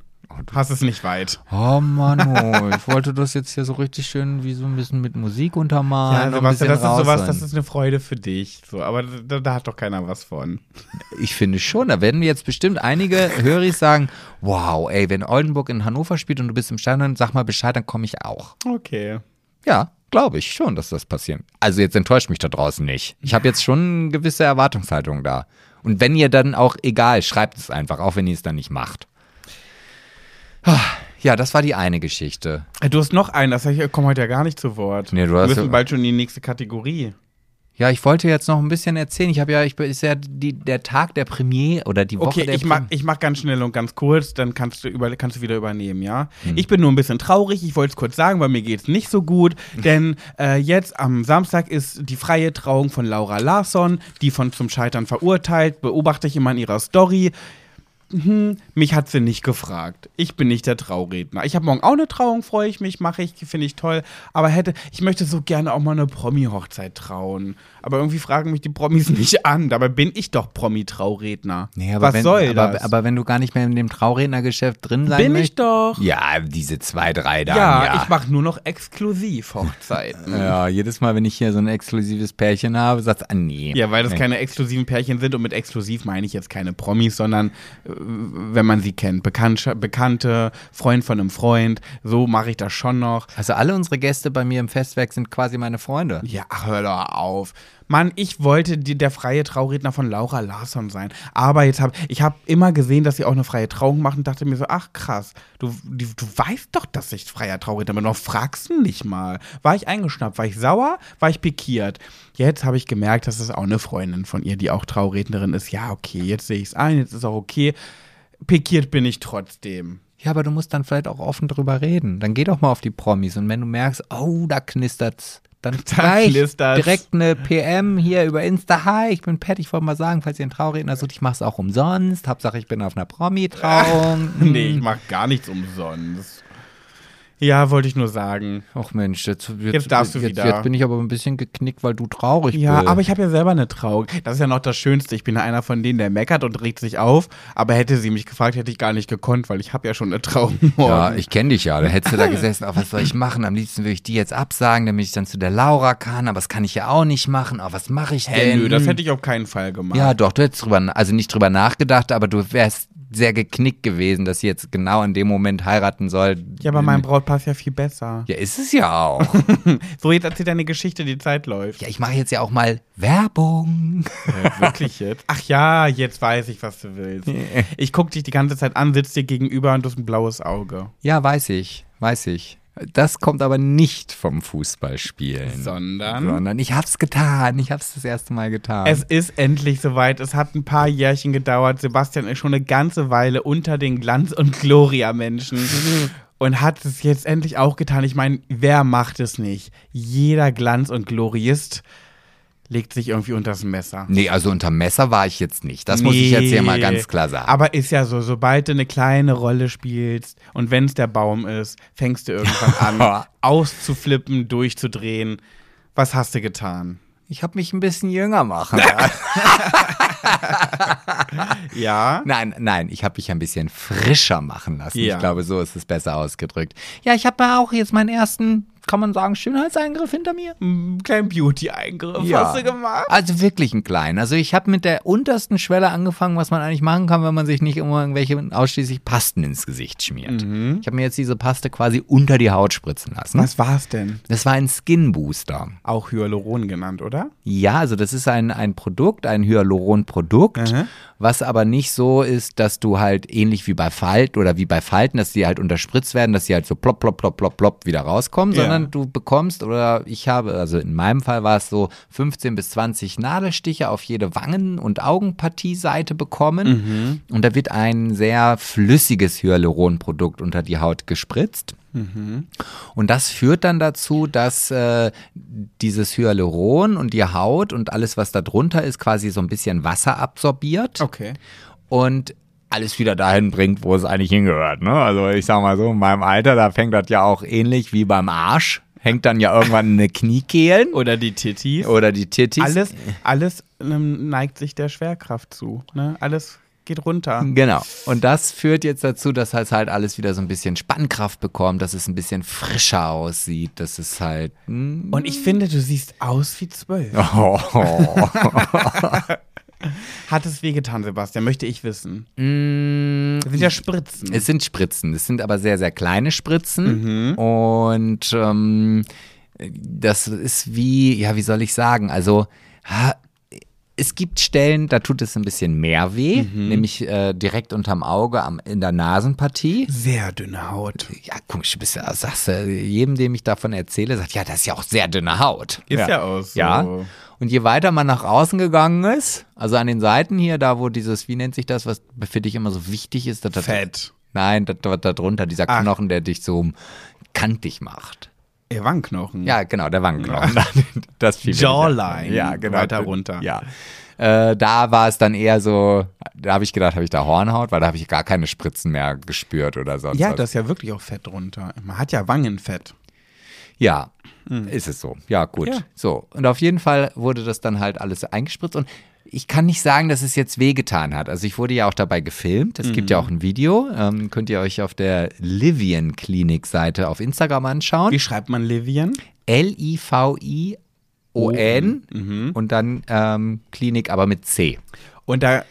Hast es nicht weit. Oh Mann, oh, ich wollte das jetzt hier so richtig schön wie so ein bisschen mit Musik untermalen. Ja, Sebastian, das ist sowas, das ist eine Freude für dich. So, aber da, da hat doch keiner was von. Ich finde schon, da werden jetzt bestimmt einige Höris sagen, wow, ey, wenn Oldenburg in Hannover spielt und du bist im Stadion, sag mal Bescheid, dann komme ich auch. Okay. Ja, glaube ich schon, dass das passiert. Also jetzt enttäuscht mich da draußen nicht. Ich habe jetzt schon eine gewisse Erwartungshaltung da. Und wenn ihr dann auch, egal, schreibt es einfach, auch wenn ihr es dann nicht macht. Ja, das war die eine Geschichte. Äh, Du hast noch einen, das heißt, ich komme heute ja gar nicht zu Wort. Nee, du Wir hast müssen ja- bald schon in die nächste Kategorie. Ja, ich wollte jetzt noch ein bisschen erzählen. Ich habe ja, ich ist ja die, der Tag der Premiere oder die Woche Okay, der ich mach, ich mach ganz schnell und ganz kurz, dann kannst du, über, kannst du wieder übernehmen, ja? Hm. Ich bin nur ein bisschen traurig, ich wollte es kurz sagen, weil mir geht's nicht so gut, [LAUGHS] denn äh, jetzt am Samstag ist die freie Trauung von Laura Larsson, die von zum Scheitern verurteilt, beobachte ich immer in ihrer Story. Hm, mich hat sie nicht gefragt. Ich bin nicht der Trauredner. Ich habe morgen auch eine Trauung, freue ich mich, mache ich, finde ich toll. Aber hätte, ich möchte so gerne auch mal eine Promi-Hochzeit trauen. Aber irgendwie fragen mich die Promis [LAUGHS] nicht an. Dabei bin ich doch Promi-Trauredner. Nee, Was wenn, soll aber, das? aber wenn du gar nicht mehr in dem Traurednergeschäft drin sein bin ich möchtest. doch. Ja, diese zwei, drei da. Ja, ja. ich mache nur noch exklusiv Hochzeiten. [LAUGHS] Ja, jedes Mal, wenn ich hier so ein exklusives Pärchen habe, sagst du, ah, nee. Ja, weil das keine exklusiven Pärchen sind und mit exklusiv meine ich jetzt keine Promis, sondern äh, wenn man sie kennt, Bekannte, Bekannte, Freund von einem Freund, so mache ich das schon noch. Also alle unsere Gäste bei mir im Festwerk sind quasi meine Freunde. Ja, hör doch auf. Mann, ich wollte die, der freie Trauredner von Laura Larsson sein. Aber jetzt habe ich habe immer gesehen, dass sie auch eine freie Trauung macht und dachte mir so, ach krass, du, die, du weißt doch, dass ich freier Trauredner bin, doch fragst du nicht mal. War ich eingeschnappt, war ich sauer, war ich pikiert. Jetzt habe ich gemerkt, dass es auch eine Freundin von ihr, die auch Traurednerin ist. Ja, okay, jetzt sehe ich es ein, jetzt ist auch okay. Pikiert bin ich trotzdem. Ja, aber du musst dann vielleicht auch offen drüber reden. Dann geh doch mal auf die Promis und wenn du merkst, oh, da knistert's, dann Da gleich direkt eine PM hier über Insta. Hi, ich bin Pat, ich wollte mal sagen, falls ihr einen Trauredner sucht, ich mach's auch umsonst. Hauptsache, ich bin auf einer Promi-Trauung. [LAUGHS] Nee, ich mache gar nichts umsonst. Ja, wollte ich nur sagen. Ach Mensch, jetzt, jetzt, Jetzt darfst du jetzt, wieder. Jetzt bin ich aber ein bisschen geknickt, weil du traurig Ja, bist. aber ich habe ja selber eine Trauung. Das ist ja noch das Schönste. Ich bin ja einer von denen, der meckert und regt sich auf. Aber hätte sie mich gefragt, hätte ich gar nicht gekonnt, weil ich habe ja schon eine Trauung. Ja, ich kenne dich ja. Da hättest du da gesessen, oh, was soll ich machen? Am liebsten würde ich die jetzt absagen, damit ich dann zu der Laura kann, aber das kann ich ja auch nicht machen. Oh, was mache ich denn? nö, das hätte ich auf keinen Fall gemacht. ja, doch, du hättest drüber, also nicht drüber nachgedacht, aber du wärst sehr geknickt gewesen, dass sie jetzt genau in dem Moment heiraten soll. Ja, aber mein Brautpaar ist ja viel besser. Ja, ist es ja auch. [LAUGHS] So, jetzt erzähl deine Geschichte, die Zeit läuft. ja, ich mache jetzt ja auch mal Werbung. Äh, wirklich jetzt? Ach ja, jetzt weiß ich, was du willst. [LAUGHS] Ich guck dich die ganze Zeit an, sitz dir gegenüber und du hast ein blaues Auge. Ja, weiß ich, weiß ich. Das kommt aber nicht vom Fußballspielen. Sondern? Sondern ich hab's getan. Ich hab's das erste Mal getan. Es ist endlich soweit. Es hat ein paar Jährchen gedauert. Sebastian ist schon eine ganze Weile unter den Glanz- und Gloria-Menschen. [LAUGHS] Und hat es jetzt endlich auch getan. Ich meine, wer macht es nicht? Jeder Glanz- und Glorist legt sich irgendwie unters Messer. nee, also unter Messer war ich jetzt nicht. Das muss ich jetzt hier mal ganz klar sagen. Aber ist ja so, sobald du eine kleine Rolle spielst und wenn es der Baum ist, fängst du irgendwann an, [LAUGHS] auszuflippen, durchzudrehen. Was hast du getan? Ich habe mich ein bisschen jünger machen lassen. [LAUGHS] Ja. Nein, nein, ich habe mich ein bisschen frischer machen lassen. Ja. Ich glaube, so ist es besser ausgedrückt. Ja, ich habe auch jetzt meinen ersten, kann man sagen, Schönheitseingriff hinter mir. Einen kleinen Beauty-Eingriff hast du gemacht? Also wirklich einen kleinen. Also ich habe mit der untersten Schwelle angefangen, was man eigentlich machen kann, wenn man sich nicht immer irgendwelche ausschließlich Pasten ins Gesicht schmiert. Ich habe mir jetzt diese Paste quasi unter die Haut spritzen lassen. Was war's denn? Das war ein Skin Booster. Auch Hyaluron genannt, oder? Ja, also das ist ein, ein Produkt, ein Hyaluron-Produkt, Mhm. was aber nicht so ist, dass du halt ähnlich wie bei Falten oder wie bei Falten, dass die halt unterspritzt werden, dass die halt so plopp, plopp, plopp, plopp, plopp wieder rauskommen, Ja. sondern du bekommst oder ich habe, also in meinem Fall war es so 15 bis 20 Nadelstiche auf jede Wangen- und Augenpartieseite bekommen und da wird ein sehr flüssiges Hyaluron-Produkt unter die Haut gespritzt. Und das führt dann dazu, dass äh, dieses Hyaluron und die Haut und alles, was da drunter ist, quasi so ein bisschen Wasser absorbiert Okay. und alles wieder dahin bringt, wo es eigentlich hingehört. Ne? Also ich sag mal so, in meinem Alter, da fängt das ja auch ähnlich wie beim Arsch. Hängt dann ja irgendwann eine Kniekehlen Oder die Tittis. oder die Tittis. Alles, alles ähm, neigt sich der Schwerkraft zu. Ne? Alles geht runter. Genau. Und das führt jetzt dazu, dass es halt alles wieder so ein bisschen Spannkraft bekommt, dass es ein bisschen frischer aussieht, dass es halt. hm, Und ich finde, du siehst aus wie zwölf. Oh. [LAUGHS] [LAUGHS] [LAUGHS] Hat es wehgetan, Sebastian? Möchte ich wissen. Mm, Das sind ja Spritzen. Es sind Spritzen. Es sind aber sehr, sehr kleine Spritzen. Und ähm, das ist wie, ja, wie soll ich sagen? Also, ha, es gibt Stellen, da tut es ein bisschen mehr weh, nämlich äh, direkt unterm Auge am, in der Nasenpartie. Sehr dünne Haut. Ja, komisch, du bist ja, sagst du, jedem, dem ich davon erzähle, sagt, ja, das ist ja auch sehr dünne Haut. Ist ja, auch so. Ja. Und je weiter man nach außen gegangen ist, also an den Seiten hier, da wo dieses, wie nennt sich das, was für dich immer so wichtig ist, dass das, Fett. Nein, das, das, da drunter, dieser Ach. Knochen, der dich so kantig macht. Ihr Wangenknochen. Ja, genau, der Wangenknochen. [LAUGHS] Das fiel mir nicht Jawline. Ja, genau. Weiter runter. Ja. Äh, da war es dann eher so, da habe ich gedacht, habe ich da Hornhaut, weil da habe ich gar keine Spritzen mehr gespürt oder sonst Ja, was. das ist ja wirklich auch Fett drunter. Man hat ja Wangenfett. Ja, ist es so. Ja, gut. Ja. So. Und auf jeden Fall wurde das dann halt alles eingespritzt und ich kann nicht sagen, dass es jetzt wehgetan hat. Also ich wurde ja auch dabei gefilmt. Es Mhm. gibt ja auch ein Video. Ähm, könnt ihr euch auf der Livian Klinik Seite auf Instagram anschauen. Wie schreibt man Livian? L-I-V-I-O-N Mhm. und dann ähm, Klinik, aber mit C. Und da,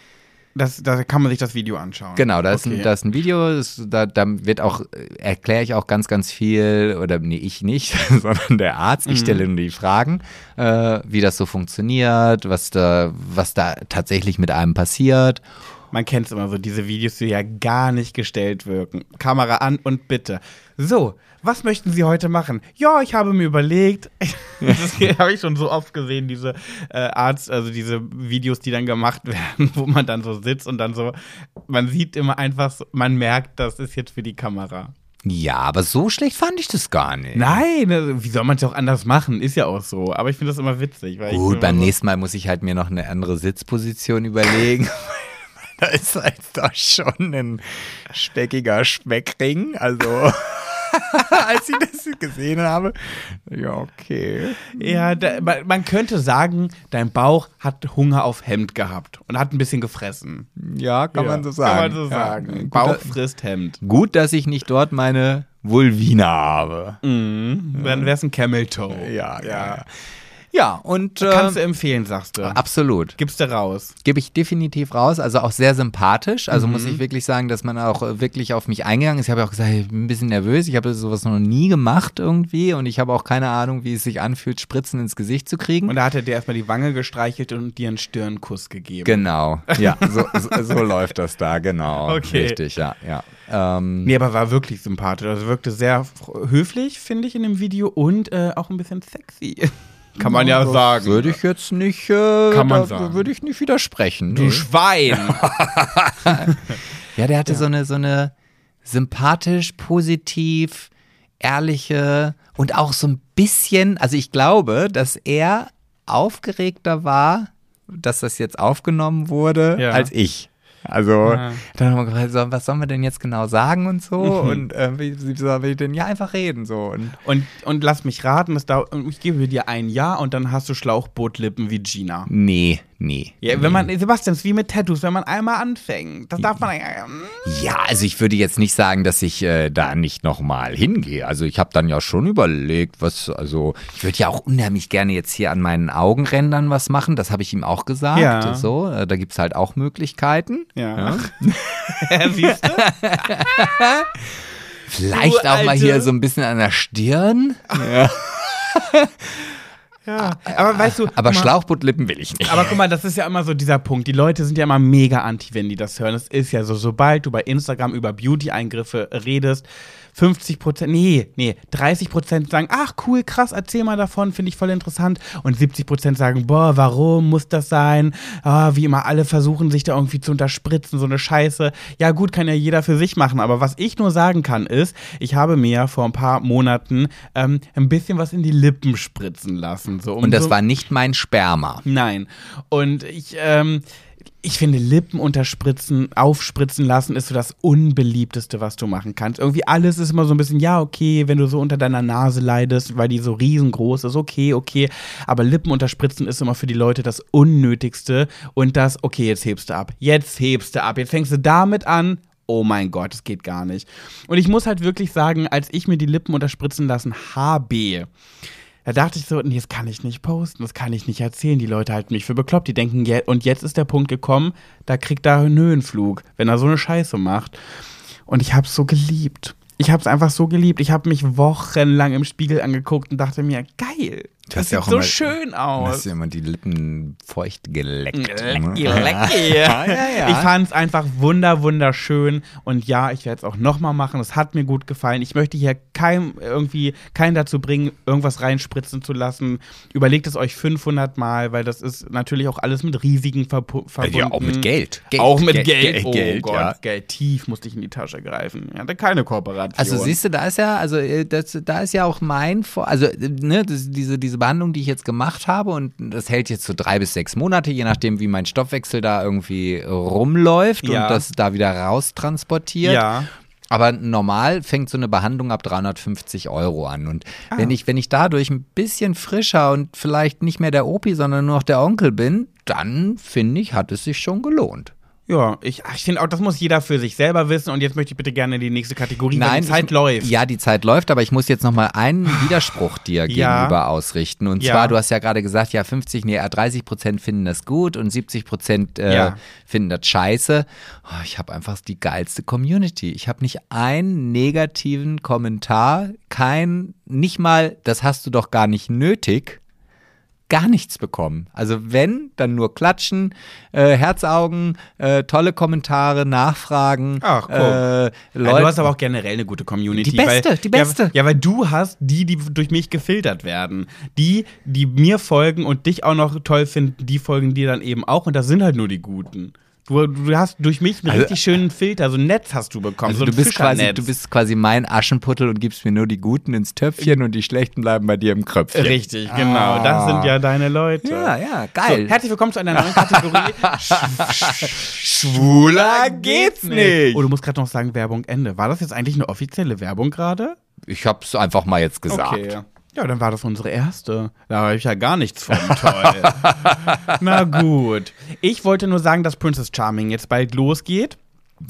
das, da kann man sich das Video anschauen. Genau, da ist, Okay. ein, da ist ein Video, das, da, da wird auch, äh, erkläre ich auch ganz, ganz viel, oder nee, ich nicht, [LAUGHS] sondern der Arzt. Ich stelle nur die Fragen, äh, wie das so funktioniert, was da, was da tatsächlich mit einem passiert. Man kennt es immer so, diese Videos, die ja gar nicht gestellt wirken. Kamera an und bitte. So, was möchten Sie heute machen? Ja, ich habe mir überlegt. [LAUGHS] Das habe ich schon so oft gesehen, diese äh, Arzt, also diese Videos, die dann gemacht [LAUGHS] werden, wo man dann so sitzt und dann so, man sieht immer einfach, so, man merkt, das ist jetzt für die Kamera. Ja, aber so schlecht fand ich das gar nicht. Nein, also, wie soll man es auch anders machen? Ist ja auch so. Aber ich finde das immer witzig. Weil ich Gut, beim so, nächsten Mal muss ich halt mir noch eine andere Sitzposition überlegen. [LAUGHS] da ist halt doch schon ein speckiger Speckring, also. [LAUGHS] Als ich das gesehen habe. Ja, okay. Ja, da, man, könnte sagen, dein Bauch hat Hunger auf Hemd gehabt und hat ein bisschen gefressen. Ja, kann Ja, man so sagen. Kann man so Ja. sagen. Gut, Bauch frisst Hemd. Gut, dass ich nicht dort meine Vulvina habe. Mhm. Dann wär's ein Camel Toe. Ja, ja. ja. Ja, und äh, Kannst du empfehlen, sagst du. absolut. Gibst du raus. Gebe ich definitiv raus. Also auch sehr sympathisch. Also muss Mhm. ich wirklich sagen, dass man auch äh, wirklich auf mich eingegangen ist. Ich habe ja auch gesagt, ich bin ein bisschen nervös. Ich habe sowas noch nie gemacht irgendwie. Und ich habe auch keine Ahnung, wie es sich anfühlt, Spritzen ins Gesicht zu kriegen. Und da hat er dir erstmal die Wange gestreichelt und dir einen Stirnkuss gegeben. Genau, ja, [LAUGHS] so, so, so läuft das da, genau. Okay. Richtig, ja, ja. Ähm, Nee, aber war wirklich sympathisch. Also wirkte sehr höflich, finde ich, in dem Video und äh, auch ein bisschen sexy. [LAUGHS] Kann man ja sagen. Würde ich jetzt nicht, äh, Kann man da sagen. würde ich nicht widersprechen. Du nee. Schwein! [LAUGHS] Ja, der hatte so eine, so eine sympathisch, positiv, ehrliche und auch so ein bisschen, also ich glaube, dass er aufgeregter war, dass das jetzt aufgenommen wurde, Ja. als ich. Also, Ja. dann haben wir gefragt, so, was sollen wir denn jetzt genau sagen und so? Und äh, wie, wie soll ich denn? Ja, einfach reden so. Und Und, und lass mich raten, es dauert, ich gebe dir ein Jahr und dann hast du Schlauchbootlippen wie Gina. nee, nee. Ja, wenn man, Sebastian, es ist wie mit Tattoos, wenn man einmal anfängt. Das darf man. Äh, Ja, also ich würde jetzt nicht sagen, dass ich äh, da nicht nochmal hingehe. Also ich habe dann ja schon überlegt, was, also ich würde ja auch unheimlich gerne jetzt hier an meinen Augenrändern was machen. Das habe ich ihm auch gesagt. Ja. So, äh, da gibt es halt auch Möglichkeiten. ja. [LAUGHS] Siehst du? [LAUGHS] Vielleicht Du auch mal hier so ein bisschen an der Stirn. Ja. [LAUGHS] Aber weißt du. Aber mal, Schlauchbootlippen will ich nicht. Aber guck mal, das ist ja immer so dieser Punkt. Die Leute sind ja immer mega anti, wenn die das hören. Es ist ja so, sobald du bei Instagram über Beauty-Eingriffe redest, 50 Prozent, nee, nee, 30 Prozent sagen, ach cool, krass, erzähl mal davon, finde ich voll interessant. Und 70 Prozent sagen, boah, warum muss das sein? Ah, wie immer, alle versuchen sich da irgendwie zu unterspritzen, so eine Scheiße. Ja gut, kann ja jeder für sich machen. Aber was ich nur sagen kann, ist, ich habe mir ja vor ein paar Monaten ähm, ein bisschen was in die Lippen spritzen lassen. So, um Und das so war nicht mein Sperma. Nein. Und ich, ähm, ich finde, Lippen unterspritzen, aufspritzen lassen ist so das Unbeliebteste, was du machen kannst. Irgendwie alles ist immer so ein bisschen, ja, okay, wenn du so unter deiner Nase leidest, weil die so riesengroß ist, okay, okay. Aber Lippen unterspritzen ist immer für die Leute das Unnötigste. Und das, okay, jetzt hebst du ab. Jetzt hebst du ab. Jetzt fängst du damit an. Oh mein Gott, das geht gar nicht. Und ich muss halt wirklich sagen, als ich mir die Lippen unterspritzen lassen habe, da dachte ich so, nee, das kann ich nicht posten, das kann ich nicht erzählen. Die Leute halten mich für bekloppt. Die denken, je und jetzt ist der Punkt gekommen, da kriegt er einen Höhenflug, wenn er so eine Scheiße macht. Und ich hab's so geliebt. Ich hab's einfach so geliebt. Ich habe mich wochenlang im Spiegel angeguckt und dachte mir, geil. Du Das ja sieht auch so immer- schön Du hast aus. ja immer die Lippen feucht geleckt. Lecki, lecki. [LAUGHS] Ja, ja, ja. Ich fand es einfach wunder, wunderschön. Und ja, ich werde es auch nochmal machen. Es hat mir gut gefallen. Ich möchte hier keinem irgendwie keinen dazu bringen, irgendwas reinspritzen zu lassen. Überlegt es euch 500 Mal, weil das ist natürlich auch alles mit Risiken verbu- verbunden. Ja, auch mit Geld. Geld auch mit Geld, Geld. Geld, oh Geld, Gott, ja. Geld. Tief musste ich in die Tasche greifen. Ich hatte keine Kooperation. Also siehst du, da ist ja, also äh, das, da ist ja auch mein, Vor also äh, ne, das, diese, diese Behandlung, die ich jetzt gemacht habe und das hält jetzt so drei bis sechs Monate, je nachdem, wie mein Stoffwechsel da irgendwie rumläuft Ja. und das da wieder raustransportiert. Ja. Aber normal fängt so eine Behandlung ab 350 Euro an. Und Ah. wenn, ich, wenn ich dadurch ein bisschen frischer und vielleicht nicht mehr der Opi, sondern nur noch der Onkel bin, dann finde ich, hat es sich schon gelohnt. Ja, ich, ich finde auch, das muss jeder für sich selber wissen. Und jetzt möchte ich bitte gerne in die nächste Kategorie, weil die Zeit ich, läuft. Ja, die Zeit läuft, aber ich muss jetzt noch mal einen [SIGHS] Widerspruch dir Ja. gegenüber ausrichten. Und Ja. zwar, du hast ja gerade gesagt, ja, 50, nee, 30 Prozent finden das gut und 70 Prozent äh, Ja. finden das scheiße. Oh, ich habe einfach die geilste Community. Ich habe nicht einen negativen Kommentar, kein, nicht mal, das hast du doch gar nicht nötig gar nichts bekommen. Also wenn, dann nur klatschen, äh, Herzaugen, äh, tolle Kommentare, Nachfragen. Ach, guck. äh, Leute, du hast aber auch generell eine gute Community. Die beste, weil, die beste. Ja, ja, weil du hast die, die durch mich gefiltert werden. Die, die mir folgen und dich auch noch toll finden, die folgen dir dann eben auch. Und das sind halt nur die Guten. Du, du hast durch mich einen Also- richtig schönen Filter, so ein Netz hast du bekommen, Also so ein du, bist quasi, du bist quasi mein Aschenputtel und gibst mir nur die Guten ins Töpfchen und die Schlechten bleiben bei dir im Kröpfchen. Richtig, genau. Das sind ja deine Leute. Ja, ja, So, geil. herzlich willkommen zu einer neuen Kategorie. [LAUGHS] Schwuler geht's nicht. Oh, du musst gerade noch sagen, Werbung Ende. War das jetzt eigentlich eine offizielle Werbung gerade? Ich hab's einfach mal jetzt gesagt. Okay. Ja, dann war das unsere erste. Da habe ich ja gar nichts von. [LAUGHS] Toll. Na gut. Ich wollte nur sagen, dass Princess Charming jetzt bald losgeht.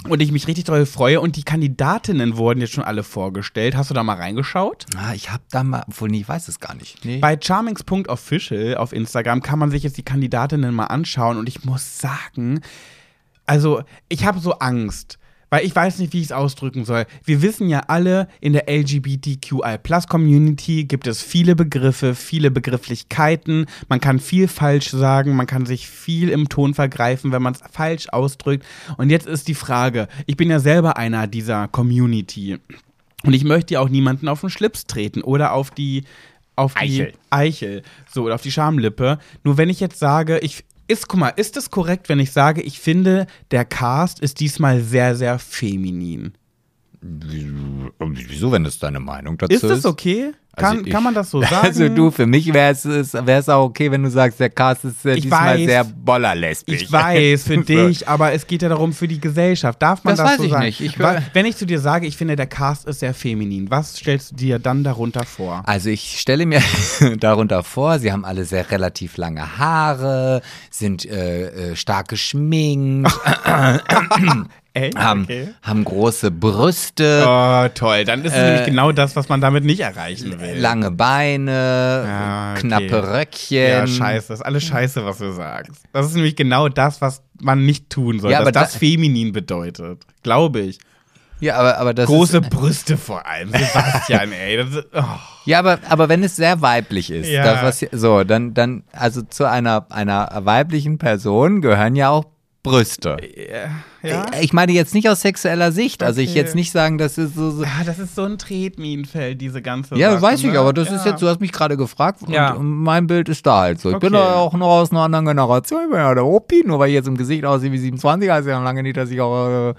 Und ich mich richtig doll freue. Und die Kandidatinnen wurden jetzt schon alle vorgestellt. Hast du da mal reingeschaut? Ah, ich hab da mal, obwohl nee, ich weiß es gar nicht. Nee. Bei charmings.official auf Instagram kann man sich jetzt die Kandidatinnen mal anschauen. Und ich muss sagen, also ich habe so Angst. Weil ich weiß nicht, wie ich es ausdrücken soll. Wir wissen ja alle, in der LGBTQI-Plus-Community gibt es viele Begriffe, viele Begrifflichkeiten. Man kann viel falsch sagen, man kann sich viel im Ton vergreifen, wenn man es falsch ausdrückt. Und jetzt ist die Frage, ich bin ja selber einer dieser Community. Und ich möchte ja auch niemanden auf den Schlips treten oder auf die auf die Eichel. Eichel, so oder auf die Schamlippe. Nur wenn ich jetzt sage, ich ist guck mal, ist es korrekt, wenn ich sage, ich finde, der Cast ist diesmal sehr sehr feminin. Wieso, wenn das deine Meinung dazu Ist ist? das okay? Kann, Also ich- kann man das so sagen? Also du, für mich wäre es auch okay, wenn du sagst, der Cast ist äh, diesmal weiß. sehr bollerlesbisch. ich weiß, für dich, aber es geht ja darum für die Gesellschaft. Darf man Das das, weiß so ich sagen? nicht. Ich wenn ich zu dir sage, ich finde, der Cast ist sehr feminin, was stellst du dir dann darunter vor? Also ich stelle mir darunter vor, sie haben alle sehr relativ lange Haare, sind äh, äh, stark geschminkt, Echt? haben, haben große Brüste, Oh, toll. Dann ist es Äh, nämlich genau das, was man damit nicht erreichen will. lange Beine, Ja, okay. knappe Röckchen. Ja, scheiße. Das ist alles scheiße, was du sagst. Das ist nämlich genau das, was man nicht tun soll. Ja, dass aber das da- feminin bedeutet. Glaube ich. Ja, aber, aber das Große ist, Brüste vor allem. Sebastian, [LAUGHS] ey. Ist, oh. Ja, aber, aber wenn es sehr weiblich ist, Ja. das, was, so, dann, dann, also zu einer, einer weiblichen Person gehören ja auch Brüste. Ja? Ich meine jetzt nicht aus sexueller Sicht, also ich Okay. jetzt nicht sagen, das ist so, so Ja, das ist so ein Tretminenfeld, diese ganze Ja, Sache, weiß ich, ne? aber das ja. ist jetzt, du hast mich gerade gefragt und Ja. mein Bild ist da halt so. Ich bin Okay. da auch noch aus einer anderen Generation, ich bin ja der Opi, nur weil ich jetzt im Gesicht aussehe wie 27, heißt ja lange nicht, dass ich auch äh,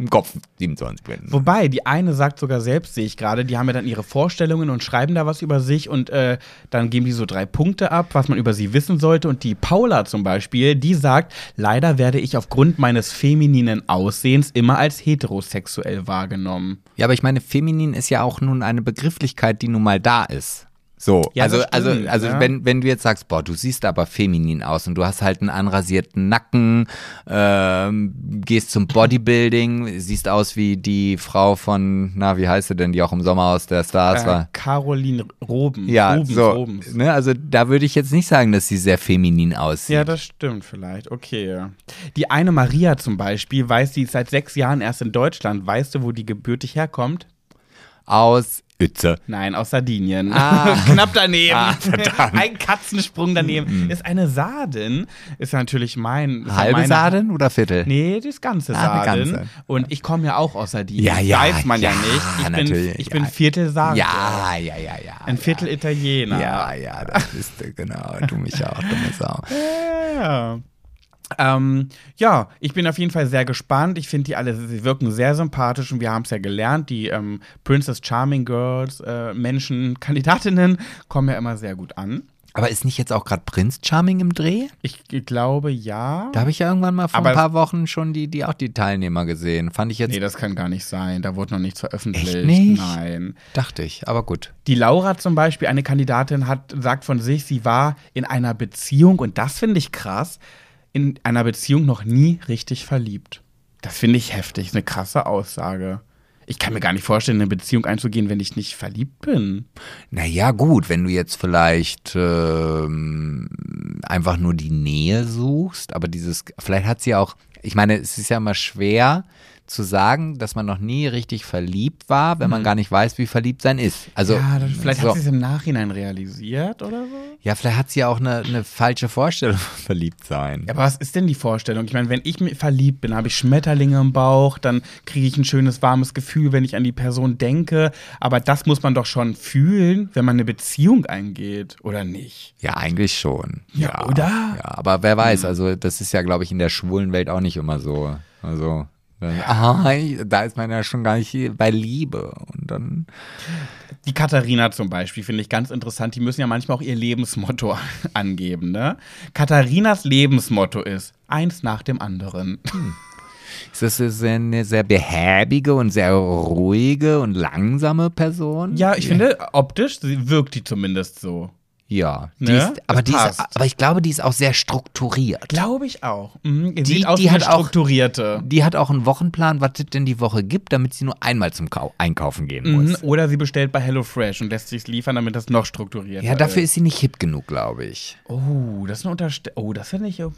im Kopf 27 bin. Wobei, die eine sagt sogar selbst, sehe ich gerade, die haben ja dann ihre Vorstellungen und schreiben da was über sich und äh, dann geben die so drei Punkte ab, was man über sie wissen sollte. Und die Paula zum Beispiel, die sagt, leider werde ich aufgrund meines femininen Aussehens immer als heterosexuell wahrgenommen. Ja, aber ich meine, feminin ist ja auch nun eine Begrifflichkeit, die nun mal da ist. So, Ja, also, das stimmt, also, also ja. wenn, wenn du jetzt sagst, boah, du siehst aber feminin aus und du hast halt einen anrasierten Nacken, ähm, gehst zum Bodybuilding, siehst aus wie die Frau von, na, wie heißt sie denn, die auch im Sommer aus der Stars Äh, war? Caroline Roben. Ja, Robens, so, Robens. ne, also da würde ich jetzt nicht sagen, dass sie sehr feminin aussieht. Ja, das stimmt vielleicht. Okay. Die eine Maria zum Beispiel weiß, die ist seit sechs Jahren erst in Deutschland. Weißt du, wo die gebürtig herkommt? Aus Uetze. Nein, aus Sardinien. Ah. [LAUGHS] Knapp daneben. Ah. Ein Katzensprung daneben. Ist eine Sardin. Ist natürlich mein. ist Halbe meine- Sarden oder Viertel? Nee, das ganze Ah, Sardin. ganze. Und ich komme ja auch aus Sardinien. Ja, ja, Weiß man ja, ja, nicht. Ich bin, ich ja. bin Viertel Sarde. Ja, ja, ja, ja. Ein Viertel Italiener. Ja, ja, das bist du, genau. Du mich auch, dumme Sau. [LAUGHS] Ja. Ähm, ja, ich bin auf jeden Fall sehr gespannt. Ich finde die alle, sie wirken sehr sympathisch und wir haben es ja gelernt, die ähm, Princess Charming Girls, äh, Menschen, Kandidatinnen kommen ja immer sehr gut an. Aber ist nicht jetzt auch gerade Prinz Charming im Dreh? Ich glaube ja. Da habe ich ja irgendwann mal vor Aber ein paar Wochen schon die, die auch die Teilnehmer gesehen. Fand ich jetzt, Nee, das kann gar nicht sein. Da wurde noch nichts veröffentlicht. Echt nicht? Nein. dachte ich, aber gut. Die Laura zum Beispiel, eine Kandidatin, hat, sagt von sich, sie war in einer Beziehung und das finde ich krass, in einer Beziehung noch nie richtig verliebt. Das finde ich heftig, eine krasse Aussage. Ich kann mir gar nicht vorstellen, in eine Beziehung einzugehen, wenn ich nicht verliebt bin. Naja, gut, wenn du jetzt vielleicht ähm, einfach nur die Nähe suchst, aber dieses, vielleicht hat sie auch, ich meine, es ist ja immer schwer zu sagen, dass man noch nie richtig verliebt war, wenn man gar nicht weiß, wie verliebt sein ist. Also, ja, vielleicht so. hat sie es im Nachhinein realisiert oder so. ja, vielleicht hat sie ja auch eine, eine falsche Vorstellung von verliebt sein. Ja, aber was ist denn die Vorstellung? Ich meine, wenn ich verliebt bin, habe ich Schmetterlinge im Bauch, dann kriege ich ein schönes, warmes Gefühl, wenn ich an die Person denke. Aber das muss man doch schon fühlen, wenn man eine Beziehung eingeht, oder nicht? Ja, eigentlich schon. Ja, oder? Ja, aber wer weiß, also das ist ja, glaube ich, in der schwulen Welt auch nicht nicht immer so. Also, dann, ah, da ist man ja schon gar nicht bei Liebe. Und dann. Die Katharina zum Beispiel finde ich ganz interessant. Die müssen ja manchmal auch ihr Lebensmotto [LAUGHS] angeben. Ne? Katharinas Lebensmotto ist eins nach dem anderen. Ist das eine sehr behäbige und sehr ruhige und langsame Person? Ja, ich finde, optisch wirkt die zumindest so. Ja. Die Ne? ist, aber, die ist, aber ich glaube, die ist auch sehr strukturiert. Glaube ich auch. Mhm. Die, Die- die hat eine auch- strukturierte. Die hat auch einen Wochenplan, was es denn die Woche gibt, damit sie nur einmal zum Kau Einkaufen gehen Mhm. muss. Oder sie bestellt bei HelloFresh und lässt sich liefern, damit das noch strukturierter Ja, dafür ist. ist sie nicht hip genug, glaube ich. Oh, das ist eine Unterstellung. Oh, das finde ich. oh,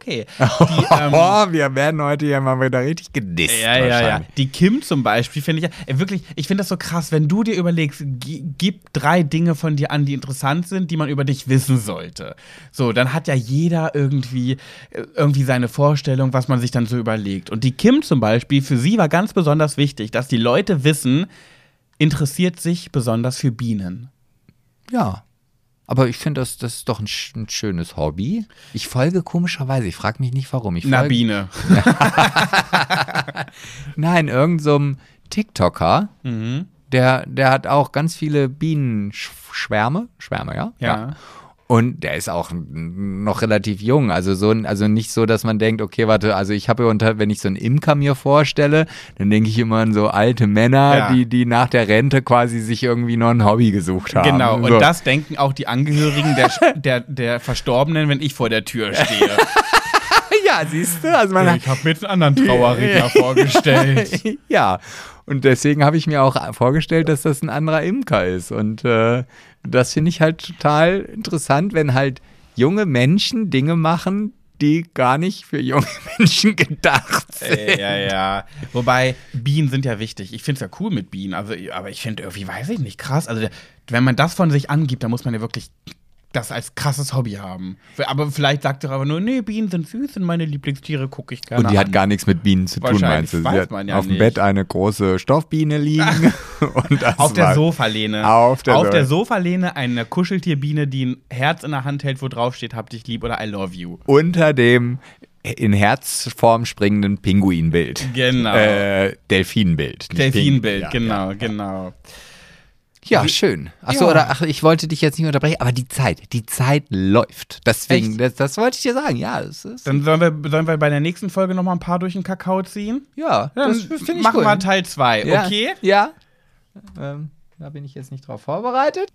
Okay. Die, ähm, oh, [LAUGHS] wir werden heute ja mal wieder richtig gedisst. Ja, ja, ja. Die Kim zum Beispiel finde ich ja, wirklich, ich finde das so krass, wenn du dir überlegst, gi- gib drei Dinge von dir an, die interessant sind, die man über dich wissen sollte. So, dann hat ja jeder irgendwie, äh, irgendwie seine Vorstellung, was man sich dann so überlegt. Und die Kim zum Beispiel, für sie war ganz besonders wichtig, dass die Leute wissen, interessiert sich besonders für Bienen. Ja. Aber ich finde, das, das ist doch ein, ein schönes Hobby. Ich folge komischerweise, ich frage mich nicht warum. Ich Na, folge, Biene. [LAUGHS] Nein, irgendeinem so einem TikToker, Mhm. der, der hat auch ganz viele Bienenschwärme. Schwärme, ja? Ja. Und der ist auch noch relativ jung. Also so also nicht so, dass man denkt, okay, warte, also ich habe unter, wenn ich so einen Imker mir vorstelle, dann denke ich immer an so alte Männer, Ja. die, die nach der Rente quasi sich irgendwie noch ein Hobby gesucht haben. Genau, und so. das denken auch die Angehörigen der, der, der Verstorbenen, wenn ich vor der Tür stehe. [LAUGHS] Ja, siehst du, also man Ich habe mir jetzt einen anderen Trauerredner [LAUGHS] vorgestellt. ja, und deswegen habe ich mir auch vorgestellt, dass das ein anderer Imker ist. Und äh, das finde ich halt total interessant, wenn halt junge Menschen Dinge machen, die gar nicht für junge [LAUGHS] Menschen gedacht sind. Äh, ja, ja. Wobei, Bienen sind ja wichtig. Ich finde es ja cool mit Bienen. Also, aber ich finde irgendwie, weiß ich nicht, krass. Also, wenn man das von sich angibt, dann muss man ja wirklich das als krasses Hobby haben. Aber vielleicht sagt er aber nur, nee, Bienen sind süß und meine Lieblingstiere gucke ich gerne Und die an. hat gar nichts mit Bienen zu tun, meinst du? Sie hat man ja auf dem. Bett eine große Stoffbiene liegen. [LAUGHS] Auf der Sofalehne. Auf der Auf der Sofalehne eine Kuscheltierbiene, die ein Herz in der Hand hält, wo drauf steht, hab dich lieb oder I love you. Unter dem in Herzform springenden Pinguinbild. Genau. Äh, Delfinbild. Delfinbild, ja, genau, genau. Ja, schön. Achso, Ja. oder ach, ich wollte dich jetzt nicht unterbrechen, aber die Zeit, die Zeit läuft. Deswegen, das, das wollte ich dir sagen. Ja, das ist, Dann sollen wir, sollen wir bei der nächsten Folge noch mal ein paar durch den Kakao ziehen? ja, Dann das finde ich machen gut. wir Teil 2, ja, okay? Ja. Ähm, da bin ich jetzt nicht drauf vorbereitet.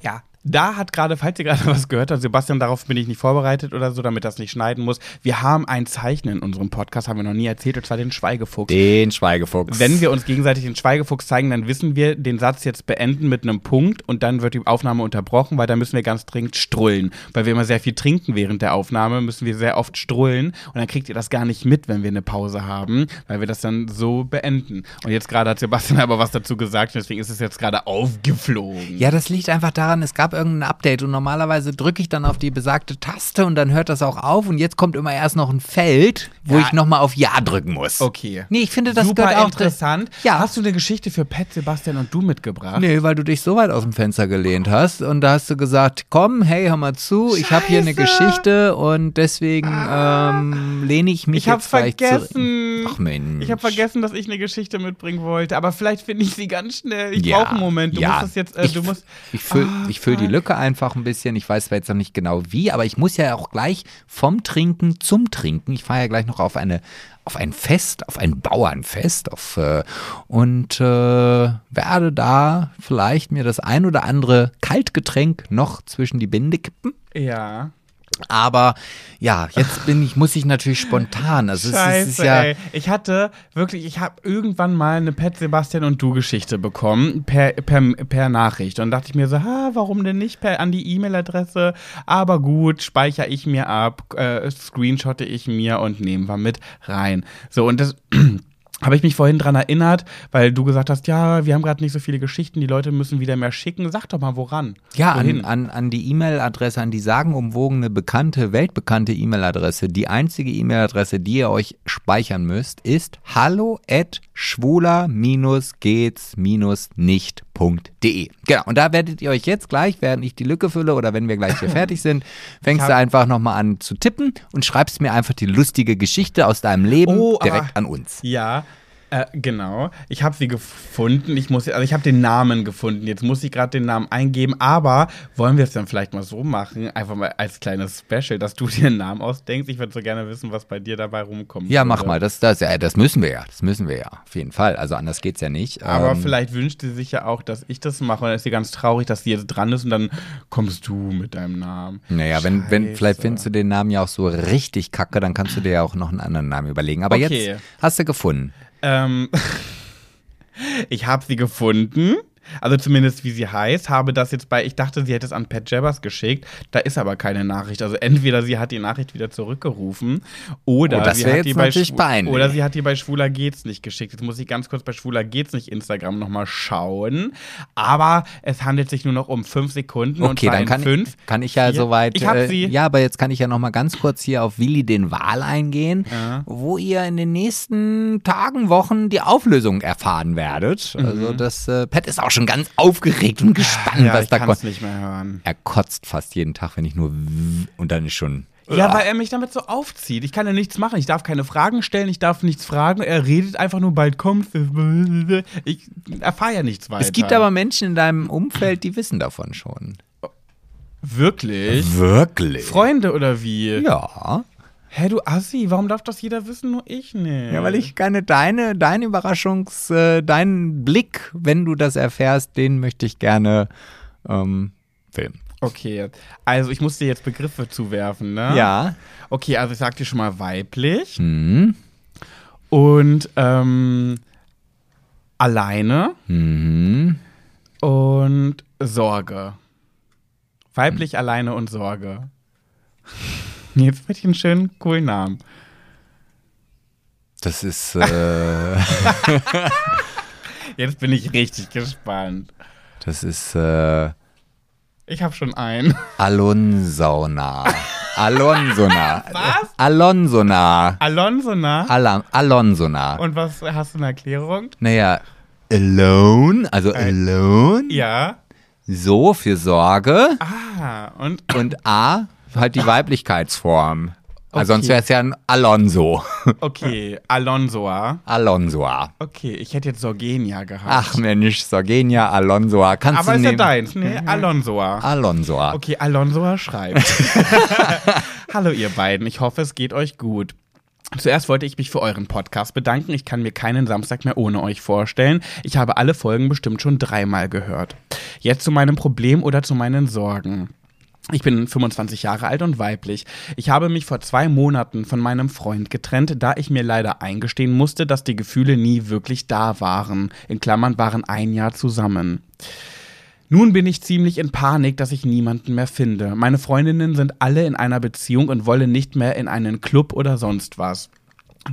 Ja. Da hat gerade, falls ihr gerade [LAUGHS] was gehört habt, Sebastian, darauf bin ich nicht vorbereitet oder so, damit das nicht schneiden muss. Wir haben ein Zeichen in unserem Podcast, haben wir noch nie erzählt, und zwar den Schweigefuchs. Den Schweigefuchs. Wenn wir uns gegenseitig den Schweigefuchs zeigen, dann wissen wir, den Satz jetzt beenden mit einem Punkt und dann wird die Aufnahme unterbrochen, weil dann müssen wir ganz dringend strullen. Weil wir immer sehr viel trinken während der Aufnahme, müssen wir sehr oft strullen und dann kriegt ihr das gar nicht mit, wenn wir eine Pause haben, weil wir das dann so beenden. Und jetzt gerade hat Sebastian aber was dazu gesagt, und deswegen ist es jetzt gerade aufgeflogen. Ja, das liegt einfach daran, es gab irgendein Update und normalerweise drücke ich dann auf die besagte Taste und dann hört das auch auf und jetzt kommt immer erst noch ein Feld, wo Ja. ich nochmal auf Ja drücken muss. Okay. Nee, ich finde, das Super gehört auch interessant. Ja. Hast du eine Geschichte für Pet, Sebastian und du mitgebracht? Nee, weil du dich so weit aus dem Fenster gelehnt hast und da hast du gesagt, komm, hey, hör mal zu, ich habe hier eine Scheiße. Geschichte und deswegen ähm, lehne ich mich Ich jetzt vielleicht vergessen. zurück. Ach Mensch. Ich habe vergessen, dass ich eine Geschichte mitbringen wollte, aber vielleicht finde ich sie ganz schnell. Ich Ja, brauche einen Moment. Du ja. musst es jetzt, äh, ich, du musst. Ich fülle Ah, füll die. Lücke einfach ein bisschen. Ich weiß zwar jetzt noch nicht genau wie, aber ich muss ja auch gleich vom Trinken zum Trinken. Ich fahre ja gleich noch auf eine auf ein Fest, auf ein Bauernfest, auf äh, und äh, werde da vielleicht mir das ein oder andere Kaltgetränk noch zwischen die Binde kippen. Ja. Aber ja, jetzt bin ich, muss ich natürlich spontan. Also es ist, es Scheiße, ist ja. ey. Ich hatte wirklich, ich habe irgendwann mal eine Pet Sebastian und du Geschichte bekommen per, per, per Nachricht. Und dachte ich mir so, ha, warum denn nicht per an die E-Mail-Adresse? Aber gut, speichere ich mir ab, äh, screenshotte ich mir und nehmen wir mit rein. So, und das. [CLEARS THROAT] Habe ich mich vorhin dran erinnert, weil du gesagt hast, ja, wir haben gerade nicht so viele Geschichten, die Leute müssen wieder mehr schicken. Sag doch mal, woran? Ja, an, an, an die E-Mail-Adresse, an die sagenumwogene, bekannte, weltbekannte E-Mail-Adresse. Die einzige E-Mail-Adresse, die ihr euch speichern müsst, ist hallo at schwuler-geht's-nicht www.podcast.de. Genau, und da werdet ihr euch jetzt gleich, während ich die Lücke fülle oder wenn wir gleich hier [LAUGHS] fertig sind, fängst du einfach nochmal an zu tippen und schreibst mir einfach die lustige Geschichte aus deinem Leben Oh, direkt aber- an uns. Ja, äh, genau. Ich habe sie gefunden. Ich muss, also ich habe den Namen gefunden. Jetzt muss ich gerade den Namen eingeben. Aber wollen wir es dann vielleicht mal so machen, einfach mal als kleines Special, dass du [LAUGHS] dir einen Namen ausdenkst. Ich würde so gerne wissen, was bei dir dabei rumkommt. Ja, mach mal, das, das, ja, das müssen wir ja, das müssen wir ja, auf jeden Fall. Also anders geht's ja nicht. Aber Ähm, vielleicht wünscht sie sich ja auch, dass ich das mache. Und dann ist sie ganz traurig, dass sie jetzt dran ist und dann kommst du mit deinem Namen. Naja, wenn, wenn, vielleicht findest du den Namen ja auch so richtig kacke, dann kannst du dir ja auch noch einen anderen Namen überlegen. Aber Okay. jetzt hast du gefunden. Ähm, [LAUGHS] ich habe sie gefunden. Also zumindest wie sie heißt, habe das jetzt bei, ich dachte, sie hätte es an Pat Jabbers geschickt, da ist aber keine Nachricht. Also entweder sie hat die Nachricht wieder zurückgerufen oder Oh, sie hat die bei peinlich. oder sie hat die bei Schwuler geht's nicht geschickt. Jetzt muss ich ganz kurz bei Schwuler geht's nicht Instagram nochmal schauen. Aber es handelt sich nur noch um fünf Sekunden und Okay, dann kann, fünf. kann ich ja vier- soweit. Ich habe äh, sie. Ja, aber jetzt kann ich ja noch mal ganz kurz hier auf Willi den Wahl eingehen, Ja. wo ihr in den nächsten Tagen, Wochen die Auflösung erfahren werdet. Also das äh, Pat ist auch schon ganz aufgeregt und gespannt, ja, was ich da kommt. nicht mehr hören. Er kotzt fast jeden Tag, wenn ich nur und dann ist schon. Ja, weil er mich damit so aufzieht. Ich kann ja nichts machen. Ich darf keine Fragen stellen, ich darf nichts fragen. Er redet einfach nur, bald kommst du. Ich erfahre ja nichts weiter. Es gibt aber Menschen in deinem Umfeld, die wissen davon schon. Wirklich? Wirklich? Freunde oder wie? Ja. Hä, du Assi, warum darf das jeder wissen, nur ich nicht? Ja, weil ich keine deine, deine Überraschungs, äh, deinen Blick, wenn du das erfährst, den möchte ich gerne ähm, filmen. Okay, also ich muss dir jetzt Begriffe zuwerfen, ne? Ja. Okay, also ich sag dir schon mal weiblich Mhm. und ähm, alleine Mhm. und Sorge. Weiblich, alleine und Sorge. Jetzt hätte ich einen schönen, coolen Namen. Das ist, äh, [LAUGHS] Jetzt bin ich richtig gespannt. das ist, äh, Ich habe schon einen. Alonsona. Alonsona. Was? Alonsona. Alonso, na? Alan, Alonsona. Und was hast du eine Erklärung? Naja, alone, also alone. Ja. So für Sorge. Ah, und Und A, halt die Weiblichkeitsform. Also sonst Okay. wäre es ja ein Alonso. okay, Alonsoa. Alonsoa. Okay, ich hätte jetzt Sorgenia gehabt. Ach Mensch, Sorgenia, Alonsoa. Kannst Aber du ist ja nehmen? deins, ne? Alonsoa. Alonsoa. Okay, Alonsoa schreibt. [LAUGHS] Hallo ihr beiden, ich hoffe, es geht euch gut. Zuerst wollte ich mich für euren Podcast bedanken. Ich kann mir keinen Samstag mehr ohne euch vorstellen. Ich habe alle Folgen bestimmt schon dreimal gehört. Jetzt zu meinem Problem oder zu meinen Sorgen. Ich bin 25 Jahre alt und weiblich. Ich habe mich vor zwei Monaten von meinem Freund getrennt, da ich mir leider eingestehen musste, dass die Gefühle nie wirklich da waren. In Klammern waren ein Jahr zusammen. Nun bin ich ziemlich in Panik, dass ich niemanden mehr finde. Meine Freundinnen sind alle in einer Beziehung und wollen nicht mehr in einen Club oder sonst was.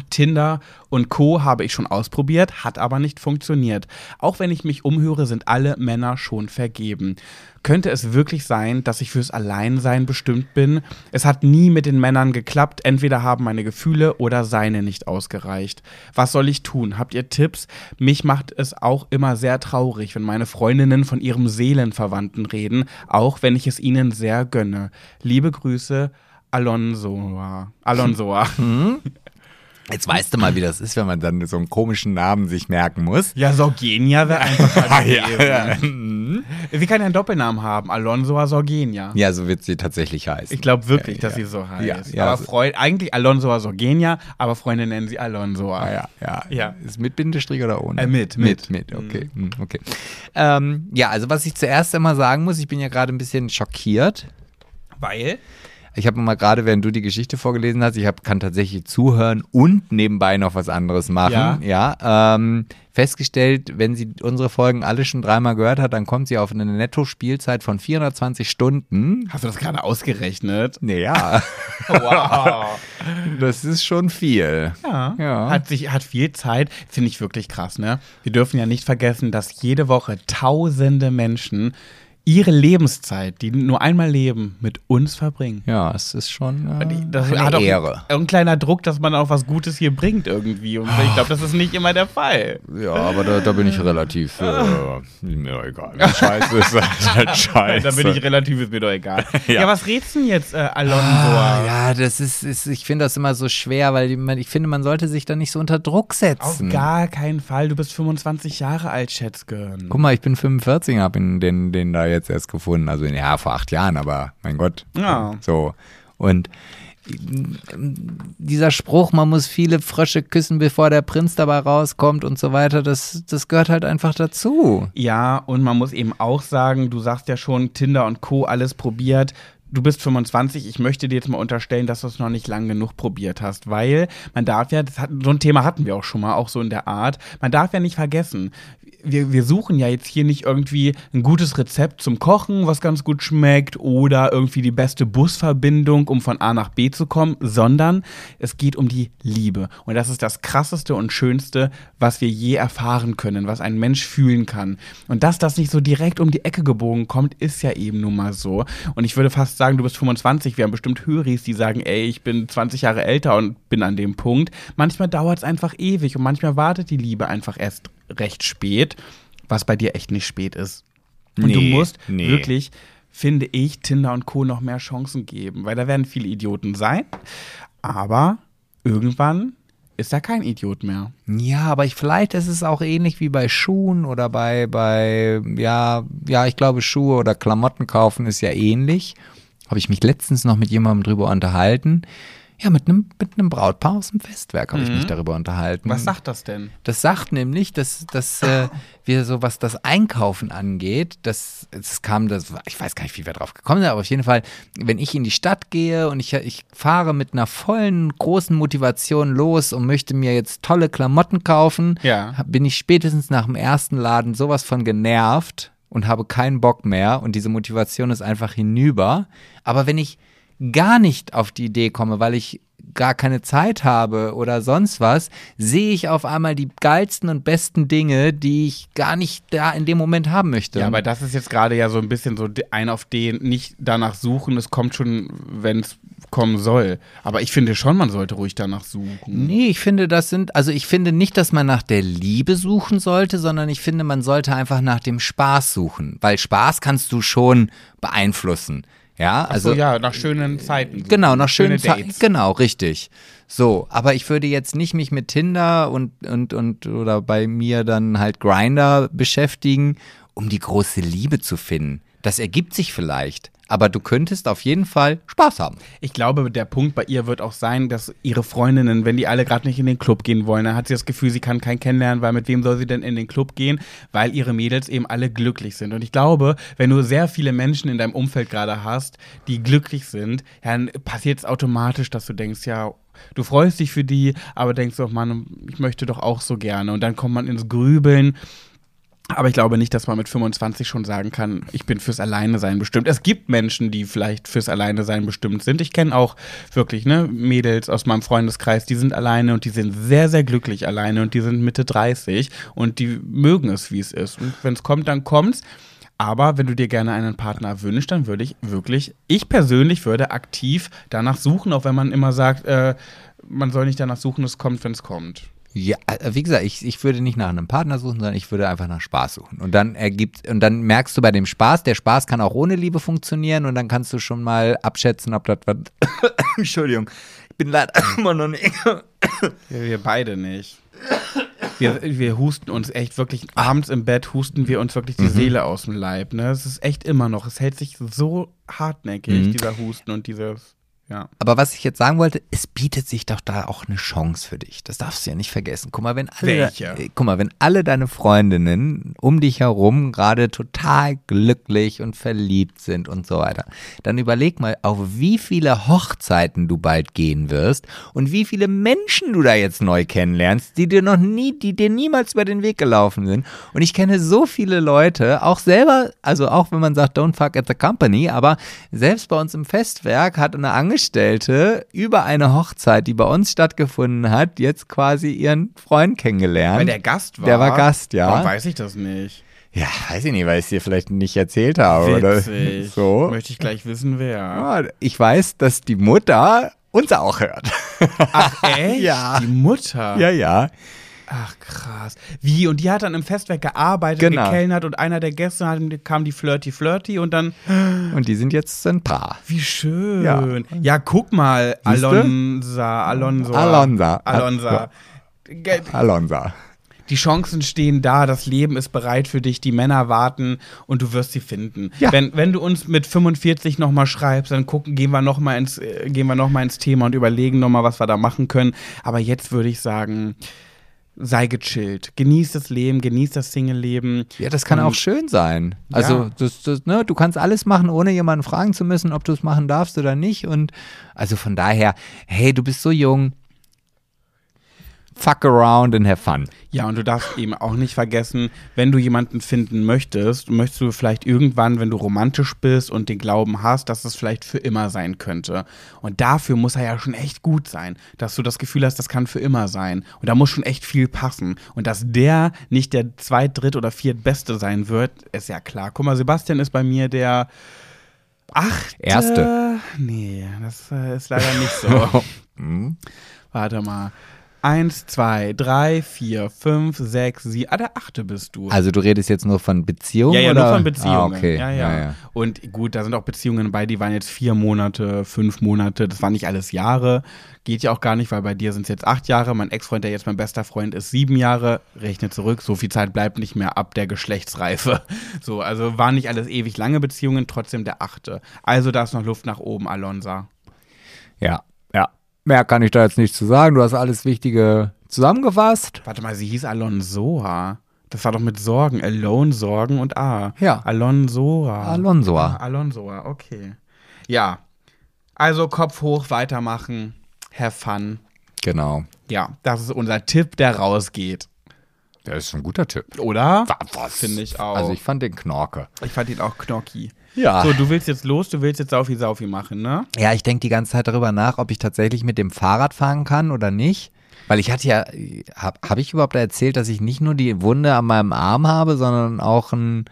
Tinder und Co. habe ich schon ausprobiert, hat aber nicht funktioniert. Auch wenn ich mich umhöre, sind alle Männer schon vergeben. Könnte es wirklich sein, dass ich fürs Alleinsein bestimmt bin? Es hat nie mit den Männern geklappt, entweder haben meine Gefühle oder seine nicht ausgereicht. Was soll ich tun? Habt ihr Tipps? Mich macht es auch immer sehr traurig, wenn meine Freundinnen von ihrem Seelenverwandten reden, auch wenn ich es ihnen sehr gönne. Liebe Grüße, Alonsoa. Alonsoa. Jetzt weißt du mal, wie das ist, wenn man dann so einen komischen Namen sich merken muss. Ja, Sorgenia wäre einfach [LAUGHS] mal Ja, gewesen. Sie kann ja einen Doppelnamen haben. Alonsoa Sorgenia. Ja, so wird sie tatsächlich heißen. Ich glaube wirklich, Ja, dass ja. sie so heißt. Ja, ja, aber so- Freund, eigentlich Alonsoa Sorgenia, aber Freunde nennen sie Alonsoa. Ah, ja, ja. Ja. Ist mit Bindestrich oder ohne? Äh, mit, Mit, mit. mit, okay. hm, okay. Ähm, ja, also was ich zuerst einmal sagen muss, ich bin ja gerade ein bisschen schockiert. Weil? Ich habe mal gerade, während du die Geschichte vorgelesen hast, ich hab, kann tatsächlich zuhören und nebenbei noch was anderes machen. Ja. Ja. ähm, festgestellt, wenn sie unsere Folgen alle schon dreimal gehört hat, dann kommt sie auf eine Netto-Spielzeit von 420 Stunden. Hast du das gerade ausgerechnet? Naja, [LAUGHS] Wow. [LAUGHS] das ist schon viel. Ja. Ja. Hat, sich, hat viel Zeit. Finde ich wirklich krass, ne? Wir dürfen ja nicht vergessen, dass jede Woche tausende Menschen ihre Lebenszeit, die nur einmal leben, mit uns verbringen. Ja, es ist schon äh, Das eine hat auch Ehre. ein kleiner Druck, dass man auch was Gutes hier bringt irgendwie. Und ich glaube, das ist nicht immer der Fall. Ja, aber da, da bin ich relativ. Äh, mir doch egal. Scheiße ist halt [LAUGHS] scheiße. Da bin ich relativ, ist mir doch egal. [LAUGHS] Ja. ja. was rätst du denn jetzt, äh, Alonso? Ah, ja, das ist, ist ich finde das immer so schwer, weil man- ich finde, man sollte sich da nicht so unter Druck Auf setzen. gar keinen Fall. Du bist 25 Jahre alt, Schätzgern. Guck mal, ich bin 45 und habe den, den da jetzt erst gefunden. Also ja, vor acht Jahren, aber mein Gott. Ja. So. Und dieser Spruch, man muss viele Frösche küssen, bevor der Prinz dabei rauskommt und so weiter, das, das gehört halt einfach dazu. Ja, und man muss eben auch sagen, du sagst ja schon, Tinder und Co. alles probiert. Du bist 25, ich möchte dir jetzt mal unterstellen, dass du es noch nicht lang genug probiert hast, weil man darf ja, hat, so ein Thema hatten wir auch schon mal, auch so in der Art, man darf ja nicht vergessen, wir, wir suchen ja jetzt hier nicht irgendwie ein gutes Rezept zum Kochen, was ganz gut schmeckt, oder irgendwie die beste Busverbindung, um von A nach B zu kommen, sondern es geht um die Liebe. Und das ist das Krasseste und Schönste, was wir je erfahren können, was ein Mensch fühlen kann. Und dass das nicht so direkt um die Ecke gebogen kommt, ist ja eben nun mal so. Und ich würde fast sagen, du bist 25, wir haben bestimmt Höris, die sagen, ey, ich bin 20 Jahre älter und bin an dem Punkt. Manchmal dauert es einfach ewig und manchmal wartet die Liebe einfach erst recht spät, was bei dir echt nicht spät ist. Und du Nee, musst nee. wirklich, finde ich, Tinder und Co. noch mehr Chancen geben, weil da werden viele Idioten sein, aber irgendwann ist da kein Idiot mehr. Ja, aber ich, vielleicht ist es auch ähnlich wie bei Schuhen oder bei, bei, ja, ja, ich glaube, Schuhe oder Klamotten kaufen ist ja ähnlich. Habe ich mich letztens noch mit jemandem drüber unterhalten. Ja, mit einem, mit einem Brautpaar aus dem Festwerk habe ich mich darüber unterhalten. Was sagt das denn? Das sagt nämlich, dass, dass äh, [LAUGHS] wir so, was das Einkaufen angeht, das, es kam, das, ich weiß gar nicht, wie wir drauf gekommen sind, aber auf jeden Fall, wenn ich in die Stadt gehe und ich, ich fahre mit einer vollen, großen Motivation los und möchte mir jetzt tolle Klamotten kaufen, Ja. bin ich spätestens nach dem ersten Laden sowas von genervt und habe keinen Bock mehr und diese Motivation ist einfach hinüber. Aber wenn ich gar nicht auf die Idee komme, weil ich gar keine Zeit habe oder sonst was, sehe ich auf einmal die geilsten und besten Dinge, die ich gar nicht da in dem Moment haben möchte. Ja, aber das ist jetzt gerade ja so ein bisschen so ein auf den, nicht danach suchen, es kommt schon, wenn es kommen soll. Aber ich finde schon, man sollte ruhig danach suchen. Nee, ich finde, das sind, also ich finde nicht, dass man nach der Liebe suchen sollte, sondern ich finde, man sollte einfach nach dem Spaß suchen. Weil Spaß kannst du schon beeinflussen. Ja, Also also. ja, nach schönen Zeiten. suchen. Genau, nach schönen Schöne Zeiten. Genau, richtig. So, aber ich würde jetzt nicht mich mit Tinder und, und, und oder bei mir dann halt Grinder beschäftigen, um die große Liebe zu finden. Das ergibt sich vielleicht. Aber du könntest auf jeden Fall Spaß haben. Ich glaube, der Punkt bei ihr wird auch sein, dass ihre Freundinnen, wenn die alle gerade nicht in den Club gehen wollen, dann hat sie das Gefühl, sie kann keinen kennenlernen, weil mit wem soll sie denn in den Club gehen? Weil ihre Mädels eben alle glücklich sind. Und ich glaube, wenn du sehr viele Menschen in deinem Umfeld gerade hast, die glücklich sind, dann passiert es automatisch, dass du denkst, ja, du freust dich für die, aber denkst doch, Mann, ich möchte doch auch so gerne. Und dann kommt man ins Grübeln. Aber ich glaube nicht, dass man mit 25 schon sagen kann, ich bin fürs Alleine-Sein bestimmt. Es gibt Menschen, die vielleicht fürs Alleine-Sein bestimmt sind. Ich kenne auch wirklich ne, Mädels aus meinem Freundeskreis, die sind alleine und die sind sehr, sehr glücklich alleine und die sind Mitte 30 und die mögen es, wie es ist. Und wenn es kommt, dann kommt's. Aber wenn du dir gerne einen Partner wünschst, dann würde ich wirklich, ich persönlich würde aktiv danach suchen, auch wenn man immer sagt, äh, man soll nicht danach suchen, es kommt, wenn es kommt. Ja, äh, wie gesagt, ich, ich würde nicht nach einem Partner suchen, sondern ich würde einfach nach Spaß suchen. Und dann ergibt, und dann merkst du bei dem Spaß, der Spaß kann auch ohne Liebe funktionieren und dann kannst du schon mal abschätzen, ob das was. [COUGHS] Entschuldigung, ich bin leider [COUGHS] immer noch nicht. Wir, wir beide nicht. Wir, wir husten uns echt wirklich, abends im Bett husten wir uns wirklich die Seele aus dem Leib. Ne? Es ist echt immer noch, es hält sich so hartnäckig, dieser Husten und dieses, ja. Aber was ich jetzt sagen wollte, es bietet sich doch da auch eine Chance für dich. Das darfst du ja nicht vergessen. Guck mal, wenn alle, Welche? äh, guck mal, wenn alle deine Freundinnen um dich herum gerade total glücklich und verliebt sind und so weiter, dann überleg mal, auf wie viele Hochzeiten du bald gehen wirst und wie viele Menschen du da jetzt neu kennenlernst, die dir noch nie, die dir niemals über den Weg gelaufen sind. Und ich kenne so viele Leute, auch selber, also auch wenn man sagt, don't fuck at the company, aber selbst bei uns im Festwerk hat eine Angestellte über eine Hochzeit, die bei uns stattgefunden hat, jetzt quasi ihren Freund kennengelernt. Weil der Gast war. Der war Gast, ja. Warum weiß ich das nicht? Ja, weiß ich nicht, weil ich es dir vielleicht nicht erzählt habe. Oder Witzig. so. Möchte ich gleich wissen, wer. Ja, ich weiß, dass die Mutter uns auch hört. Ach, echt? [LAUGHS] Ja. Die Mutter. ja, ja. Ach, krass. Wie? Und die hat dann im Festwerk gearbeitet, Genau. gekellnert und einer der Gäste hat, kam die Flirty Flirty und dann, [GASPS] Und die sind jetzt ein Paar. wie schön. Ja. Ja, guck mal, Siehste? Alonsa, Alonso. Alonsa. Alonsa. Ge- Alonsa. Die Chancen stehen da, das Leben ist bereit für dich, die Männer warten und du wirst sie finden. Ja. Wenn, wenn du uns mit 45 nochmal schreibst, dann gucken, gehen wir nochmal ins, äh, gehen wir noch mal ins Thema und überlegen nochmal, was wir da machen können. Aber jetzt würde ich sagen, sei gechillt. Genieß das Leben, genieß das Single-Leben. Ja, das kann Und- auch schön sein. Also, Ja. das, das, ne, du kannst alles machen, ohne jemanden fragen zu müssen, ob du es machen darfst oder nicht. Und also von daher, hey, du bist so jung. Fuck around and have fun. Ja, und du darfst eben auch nicht vergessen, wenn du jemanden finden möchtest, möchtest du vielleicht irgendwann, wenn du romantisch bist und den Glauben hast, dass es vielleicht für immer sein könnte. Und dafür muss er ja schon echt gut sein, dass du das Gefühl hast, das kann für immer sein. Und da muss schon echt viel passen. Und dass der nicht der zweit, dritt oder viertbeste sein wird, ist ja klar. Guck mal, Sebastian ist bei mir der achte. Erste. Nee, das äh, ist leider nicht so. [LAUGHS] Warte mal. Eins, zwei, drei, vier, fünf, sechs, sieben. Ah, der achte bist du. Also du redest jetzt nur von Beziehungen? ja, ja, oder? nur von Beziehungen. Ah, okay. ja, ja, ja, ja. Und gut, da sind auch Beziehungen bei, die waren jetzt vier Monate, fünf Monate. Das waren nicht alles Jahre. Geht ja auch gar nicht, weil bei dir sind es jetzt acht Jahre. Mein Ex-Freund, der jetzt mein bester Freund ist, sieben Jahre. Rechne zurück. So viel Zeit bleibt nicht mehr ab der Geschlechtsreife. [LAUGHS] So, also waren nicht alles ewig lange Beziehungen, trotzdem der achte. Also da ist noch Luft nach oben, Alonsa. Ja, ja. Mehr kann ich da jetzt nicht zu sagen. Du hast alles Wichtige zusammengefasst. Warte mal, sie hieß Alonsoa. Das war doch mit Sorgen. Alone, Sorgen und A. Ja. Alonsoa. Alonsoa. Ah, Alonsoa, okay. Ja. Also Kopf hoch, weitermachen. Have fun. Genau. Ja, das ist unser Tipp, der rausgeht. Das ist ein guter Tipp. Oder? Was? Finde ich auch. Also ich fand den Knorke. Ich fand ihn auch knocki. Ja. So, du willst jetzt los, du willst jetzt Saufi Saufi machen, ne? Ja, ich denke die ganze Zeit darüber nach, ob ich tatsächlich mit dem Fahrrad fahren kann oder nicht. Weil ich hatte ja, habe hab ich überhaupt erzählt, dass ich nicht nur die Wunde an meinem Arm habe, sondern auch einen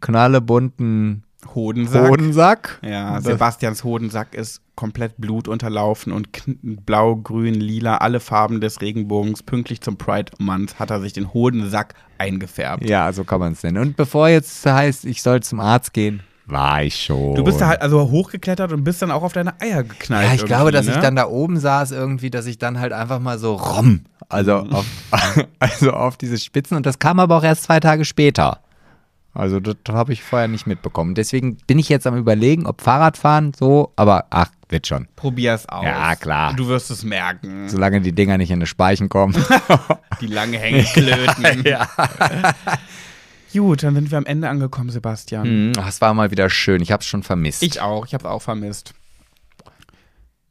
knallebunten Hodensack. Hodensack? Ja, Sebastians Hodensack ist komplett blutunterlaufen und blau, grün, lila, alle Farben des Regenbogens. Pünktlich zum Pride-Month hat er sich den Hodensack eingefärbt. Ja, so kann man es nennen. Und bevor jetzt heißt, ich soll zum Arzt gehen, war ich schon. Du bist da halt also hochgeklettert und bist dann auch auf deine Eier geknallt. Ja, ich glaube, dass ne? ich dann da oben saß irgendwie, dass ich dann halt einfach mal so rom, also Mhm. auf, [LAUGHS] also auf diese Spitzen und das kam aber auch erst zwei Tage später. Also das habe ich vorher nicht mitbekommen. Deswegen bin ich jetzt am überlegen, ob Fahrradfahren so, aber ach, wird schon. Probier's aus. Ja, klar. Du wirst es merken. Solange die Dinger nicht in die Speichen kommen. [LAUGHS] Die lange Hängeklöten. [LAUGHS] ja. Gut, dann sind wir am Ende angekommen, Sebastian. Mhm, ach, es war mal wieder schön. Ich habe es schon vermisst. Ich auch, ich habe auch vermisst.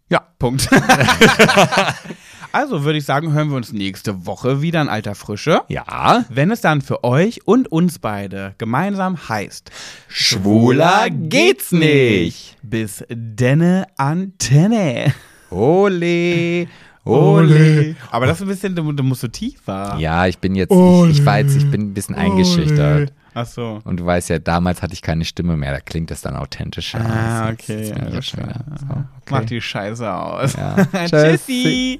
ja. Punkt. [LAUGHS] also würde ich sagen, hören wir uns nächste Woche wieder in alter Frische. Ja. Wenn es dann für euch und uns beide gemeinsam heißt, Schwuler geht's nicht. Bis denne Antenne. Ole. Ole. Aber das ist ein bisschen, du, du musst so tiefer. Ja, ich bin jetzt, ich, ich weiß, ich bin ein bisschen eingeschüchtert. Ach so. Und du weißt ja, damals hatte ich keine Stimme mehr, da klingt das dann authentischer. Ah, okay. Das, das ja, schon wieder, so, okay. Mach die Scheiße aus. Ja. [LAUGHS] Tschüssi. Tschüssi.